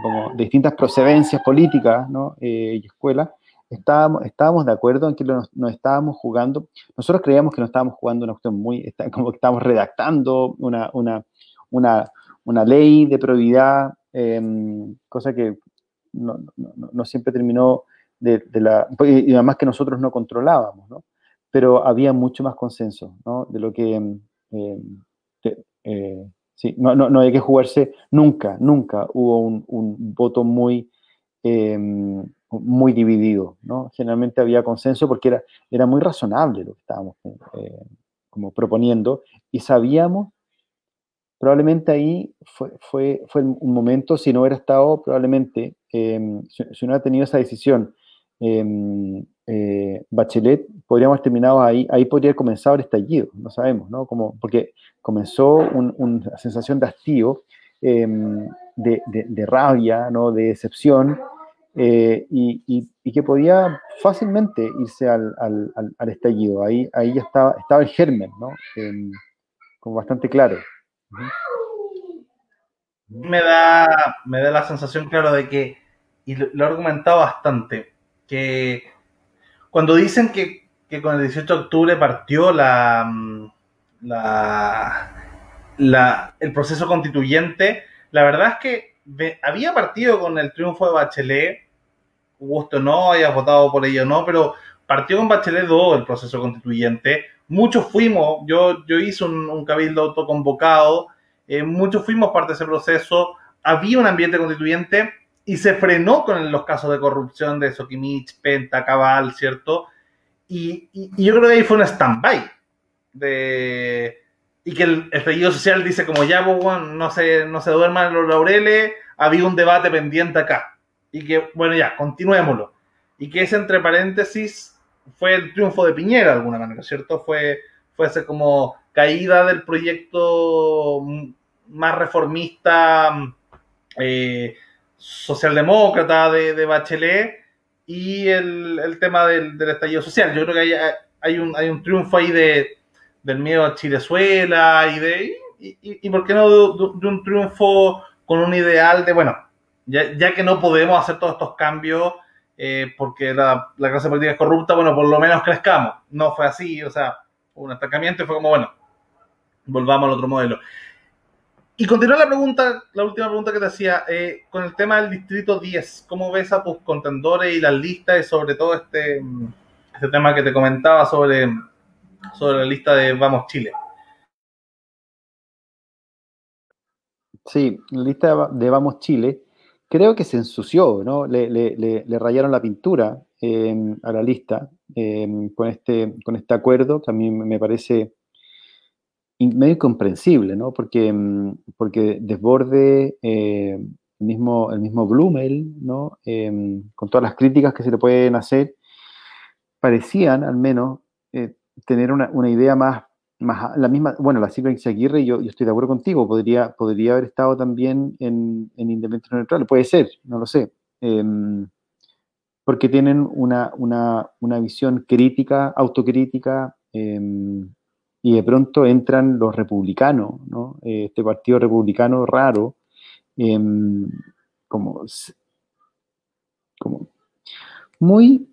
como distintas procedencias políticas ¿no? Eh, y escuelas, estábamos, estábamos de acuerdo en que nos, estábamos jugando, nosotros creíamos que nos estábamos jugando una cuestión muy, como que estábamos redactando una, una, una, una ley de probidad, em, cosa que no, no, no, siempre terminó de, de, la, y además que nosotros no controlábamos, ¿no? pero había mucho más consenso ¿no? de lo que... Em, em, eh, sí, no, no, no hay que jugarse nunca, nunca hubo un, voto muy muy dividido, ¿no? Generalmente había consenso porque era, era muy razonable lo que estábamos eh, como proponiendo y sabíamos, probablemente ahí fue, fue, fue un momento, si no hubiera estado, probablemente, em, si, no hubiera tenido esa decisión, em, eh, Bachelet, podríamos terminado ahí, ahí podría haber comenzado el estallido, no sabemos, ¿no? Como, porque comenzó una sensación de hastío, em, de, de, rabia, ¿no? De decepción, eh, y, que podía fácilmente irse al, al, estallido. Ahí, ahí ya estaba, estaba el germen, ¿no? como bastante claro. Me da, me da la sensación, claro, de que, y lo, he argumentado bastante, que cuando dicen que, que, con el 18 de octubre partió la, la, la, el proceso constituyente, la verdad es que había partido con el triunfo de Bachelet, gusto no, hayas votado por ello no, pero partió con Bachelet 2 el proceso constituyente. Muchos fuimos, yo, yo hice un, cabildo autoconvocado, eh, muchos fuimos parte de ese proceso, había un ambiente constituyente y se frenó con los casos de corrupción de Sokimich, Penta, Cabal, ¿cierto? Y, yo creo que ahí fue un stand-by. De, y que el estallido social dice como ya, pues, no se, no se duerman los laureles, había un debate pendiente acá y que, bueno, ya, continuémoslo. Y que ese, entre paréntesis, fue el triunfo de Piñera, de alguna manera, ¿cierto? Fue, fue ese como caída del proyecto más reformista, eh, socialdemócrata de, Bachelet y el, tema del, estallido social. Yo creo que hay, hay, un, hay un triunfo ahí de, del miedo a Chilezuela y de, y, y, por qué no de, un triunfo con un ideal de, bueno, ya, que no podemos hacer todos estos cambios eh, porque la, clase política es corrupta, bueno, por lo menos crezcamos. No fue así, o sea, un atacamiento y fue como, bueno, volvamos al otro modelo. Y continúa la pregunta, la última pregunta que te hacía, eh, con el tema del distrito 10, ¿cómo ves a tus contendores y las listas y sobre todo este, este tema que te comentaba sobre, sobre la lista de Vamos Chile? Sí, la lista de Vamos Chile creo que se ensució, ¿no? Le, rayaron la pintura em, a la lista em, con, este, con este acuerdo, que a mí me parece medio incomprensible, ¿no? Porque, em, porque desborde eh, el, mismo, el mismo Blumel, ¿no? con todas las críticas que se le pueden hacer, parecían al menos eh, tener una, una idea más la misma, bueno, la Silvia Aguirre, yo, yo estoy de acuerdo contigo, podría, podría haber estado también en, en Independiente Neutral, puede ser, no lo sé, em, porque tienen una, una, una, visión crítica, autocrítica, em, y de pronto entran los republicanos, ¿no? este partido republicano raro, em, como, muy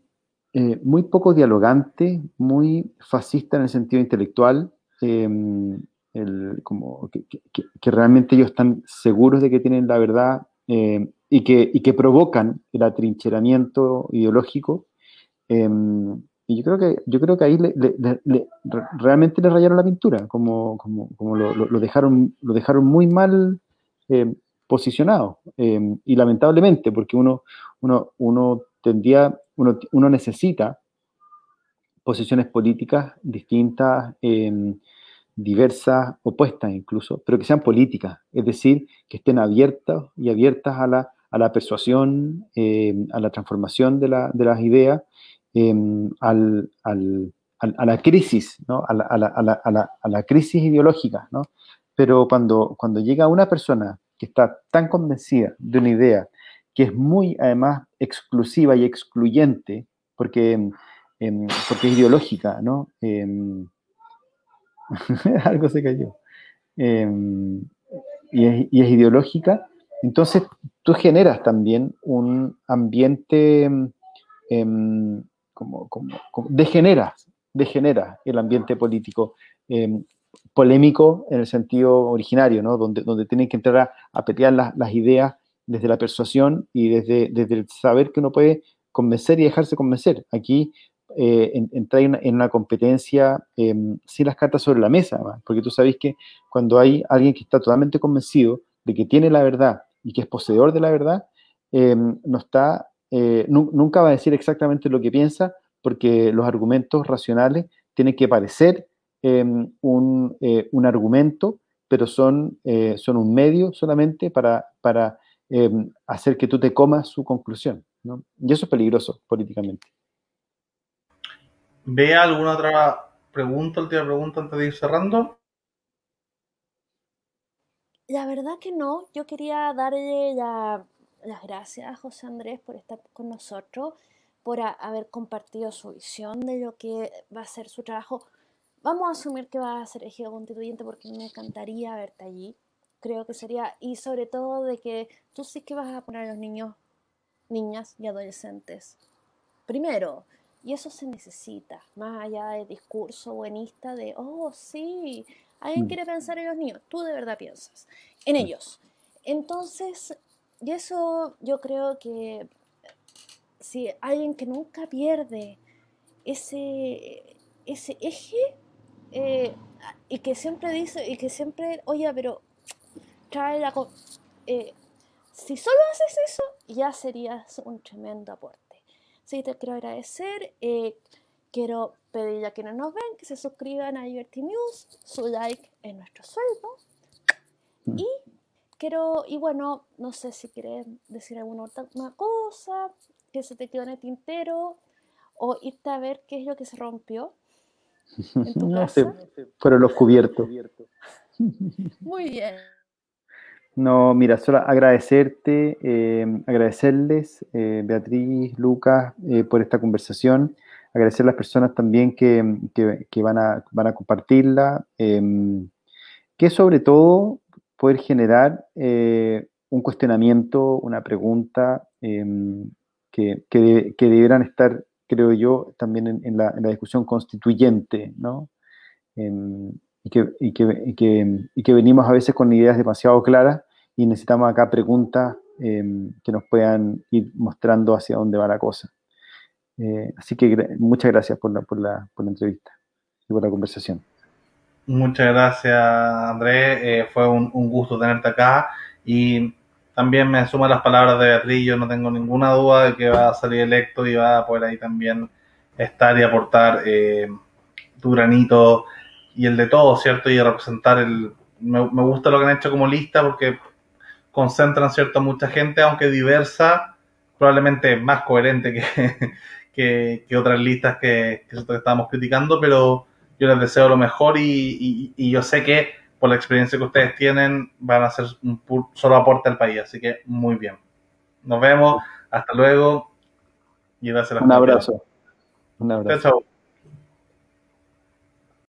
eh, muy poco dialogante, muy fascista en el sentido intelectual, em, como que, realmente ellos están seguros de que tienen la verdad em, y, que, y, que, provocan el atrincheramiento ideológico. Em, y yo creo que, yo creo que ahí realmente le rayaron la pintura, como, como, como lo, dejaron, lo dejaron muy mal posicionado. y lamentablemente, porque uno, uno, uno tendría uno, necesita posiciones políticas distintas, em, diversas, opuestas incluso, pero que sean políticas, es decir, que estén abiertas y abiertas a la, a la persuasión, em, a la transformación de, la, de las ideas, em, a la crisis, ¿no? a, la, crisis ideológica. ¿no? Pero cuando, cuando llega una persona que está tan convencida de una idea, que es muy, además, exclusiva y excluyente, porque, porque es ideológica, ¿no? algo se cayó. Em, y, es, ideológica, entonces tú generas también un ambiente degeneras, degenera el ambiente político em, polémico en el sentido originario, donde, donde tienen que entrar a, pelear las, ideas desde la persuasión y desde, el saber que uno puede convencer y dejarse convencer. Aquí eh, entra en, una competencia em, sin las cartas sobre la mesa, porque tú sabes que cuando hay alguien que está totalmente convencido de que tiene la verdad y que es poseedor de la verdad, no está, eh, nunca va a decir exactamente lo que piensa, porque los argumentos racionales tienen que parecer em, un, eh, un, argumento, pero son, son un medio solamente para, para hacer que tú te comas su conclusión. Y eso es peligroso políticamente. ¿Ve alguna otra pregunta, última pregunta antes de ir cerrando? La verdad que no. Yo quería darle las gracias a José Andrés por estar con nosotros, por haber compartido su visión de lo que va a ser su trabajo. Vamos a asumir que va a ser elegido constituyente porque me encantaría verte allí. Creo que sería, y sobre todo de que tú sí que vas a poner a los niños, niñas y adolescentes. Primero, y eso se necesita, más allá del discurso buenista de, oh, sí, alguien mm. quiere pensar en los niños, tú de verdad piensas en ellos. Entonces, y eso yo creo que si alguien que nunca pierde ese, ese eje eh, y que siempre dice, y que siempre, oye, pero trae la... Eh, si solo haces eso, ya serías un tremendo aporte. Sí, te quiero agradecer. Eh, quiero pedirle a quienes nos ven que se suscriban a Liberty News. Su like es nuestro sueldo. Y quiero, y bueno, no sé si quieres decir alguna otra cosa que se te quedó en el tintero o irte a ver qué es lo que se rompió. En tu no sé, fueron los cubiertos. Muy bien. No, mira, solo agradecerte, eh, agradecerles, eh, Beatriz, Lucas, eh, por esta conversación, agradecer a las personas también que, van, a, van, a, compartirla, que sobre todo poder generar un cuestionamiento, una pregunta em, que, que, debieran estar, creo yo, también en, la, en la, discusión constituyente, ¿no? Em, y, que, y que, venimos a veces con ideas demasiado claras y necesitamos acá preguntas em, que nos puedan ir mostrando hacia dónde va la cosa. Eh, así que muchas gracias por la, por, la, por la entrevista y por la conversación. Muchas gracias, Andrés. Eh, fue un, un, gusto tenerte acá y también me sumo a las palabras de Beatriz. Yo no tengo ninguna duda de que va a salir electo y va a poder ahí también estar y aportar eh, tu granito y el de todos, ¿cierto? Y representar el... Me, gusta lo que han hecho como lista porque concentran, ¿cierto?, mucha gente, aunque diversa, probablemente más coherente que, que, otras listas que, que, estamos criticando, pero yo les deseo lo mejor y, y, yo sé que por la experiencia que ustedes tienen van a hacer un solo aporte al país, así que muy bien. Nos vemos, hasta luego y gracias Un abrazo. Un abrazo.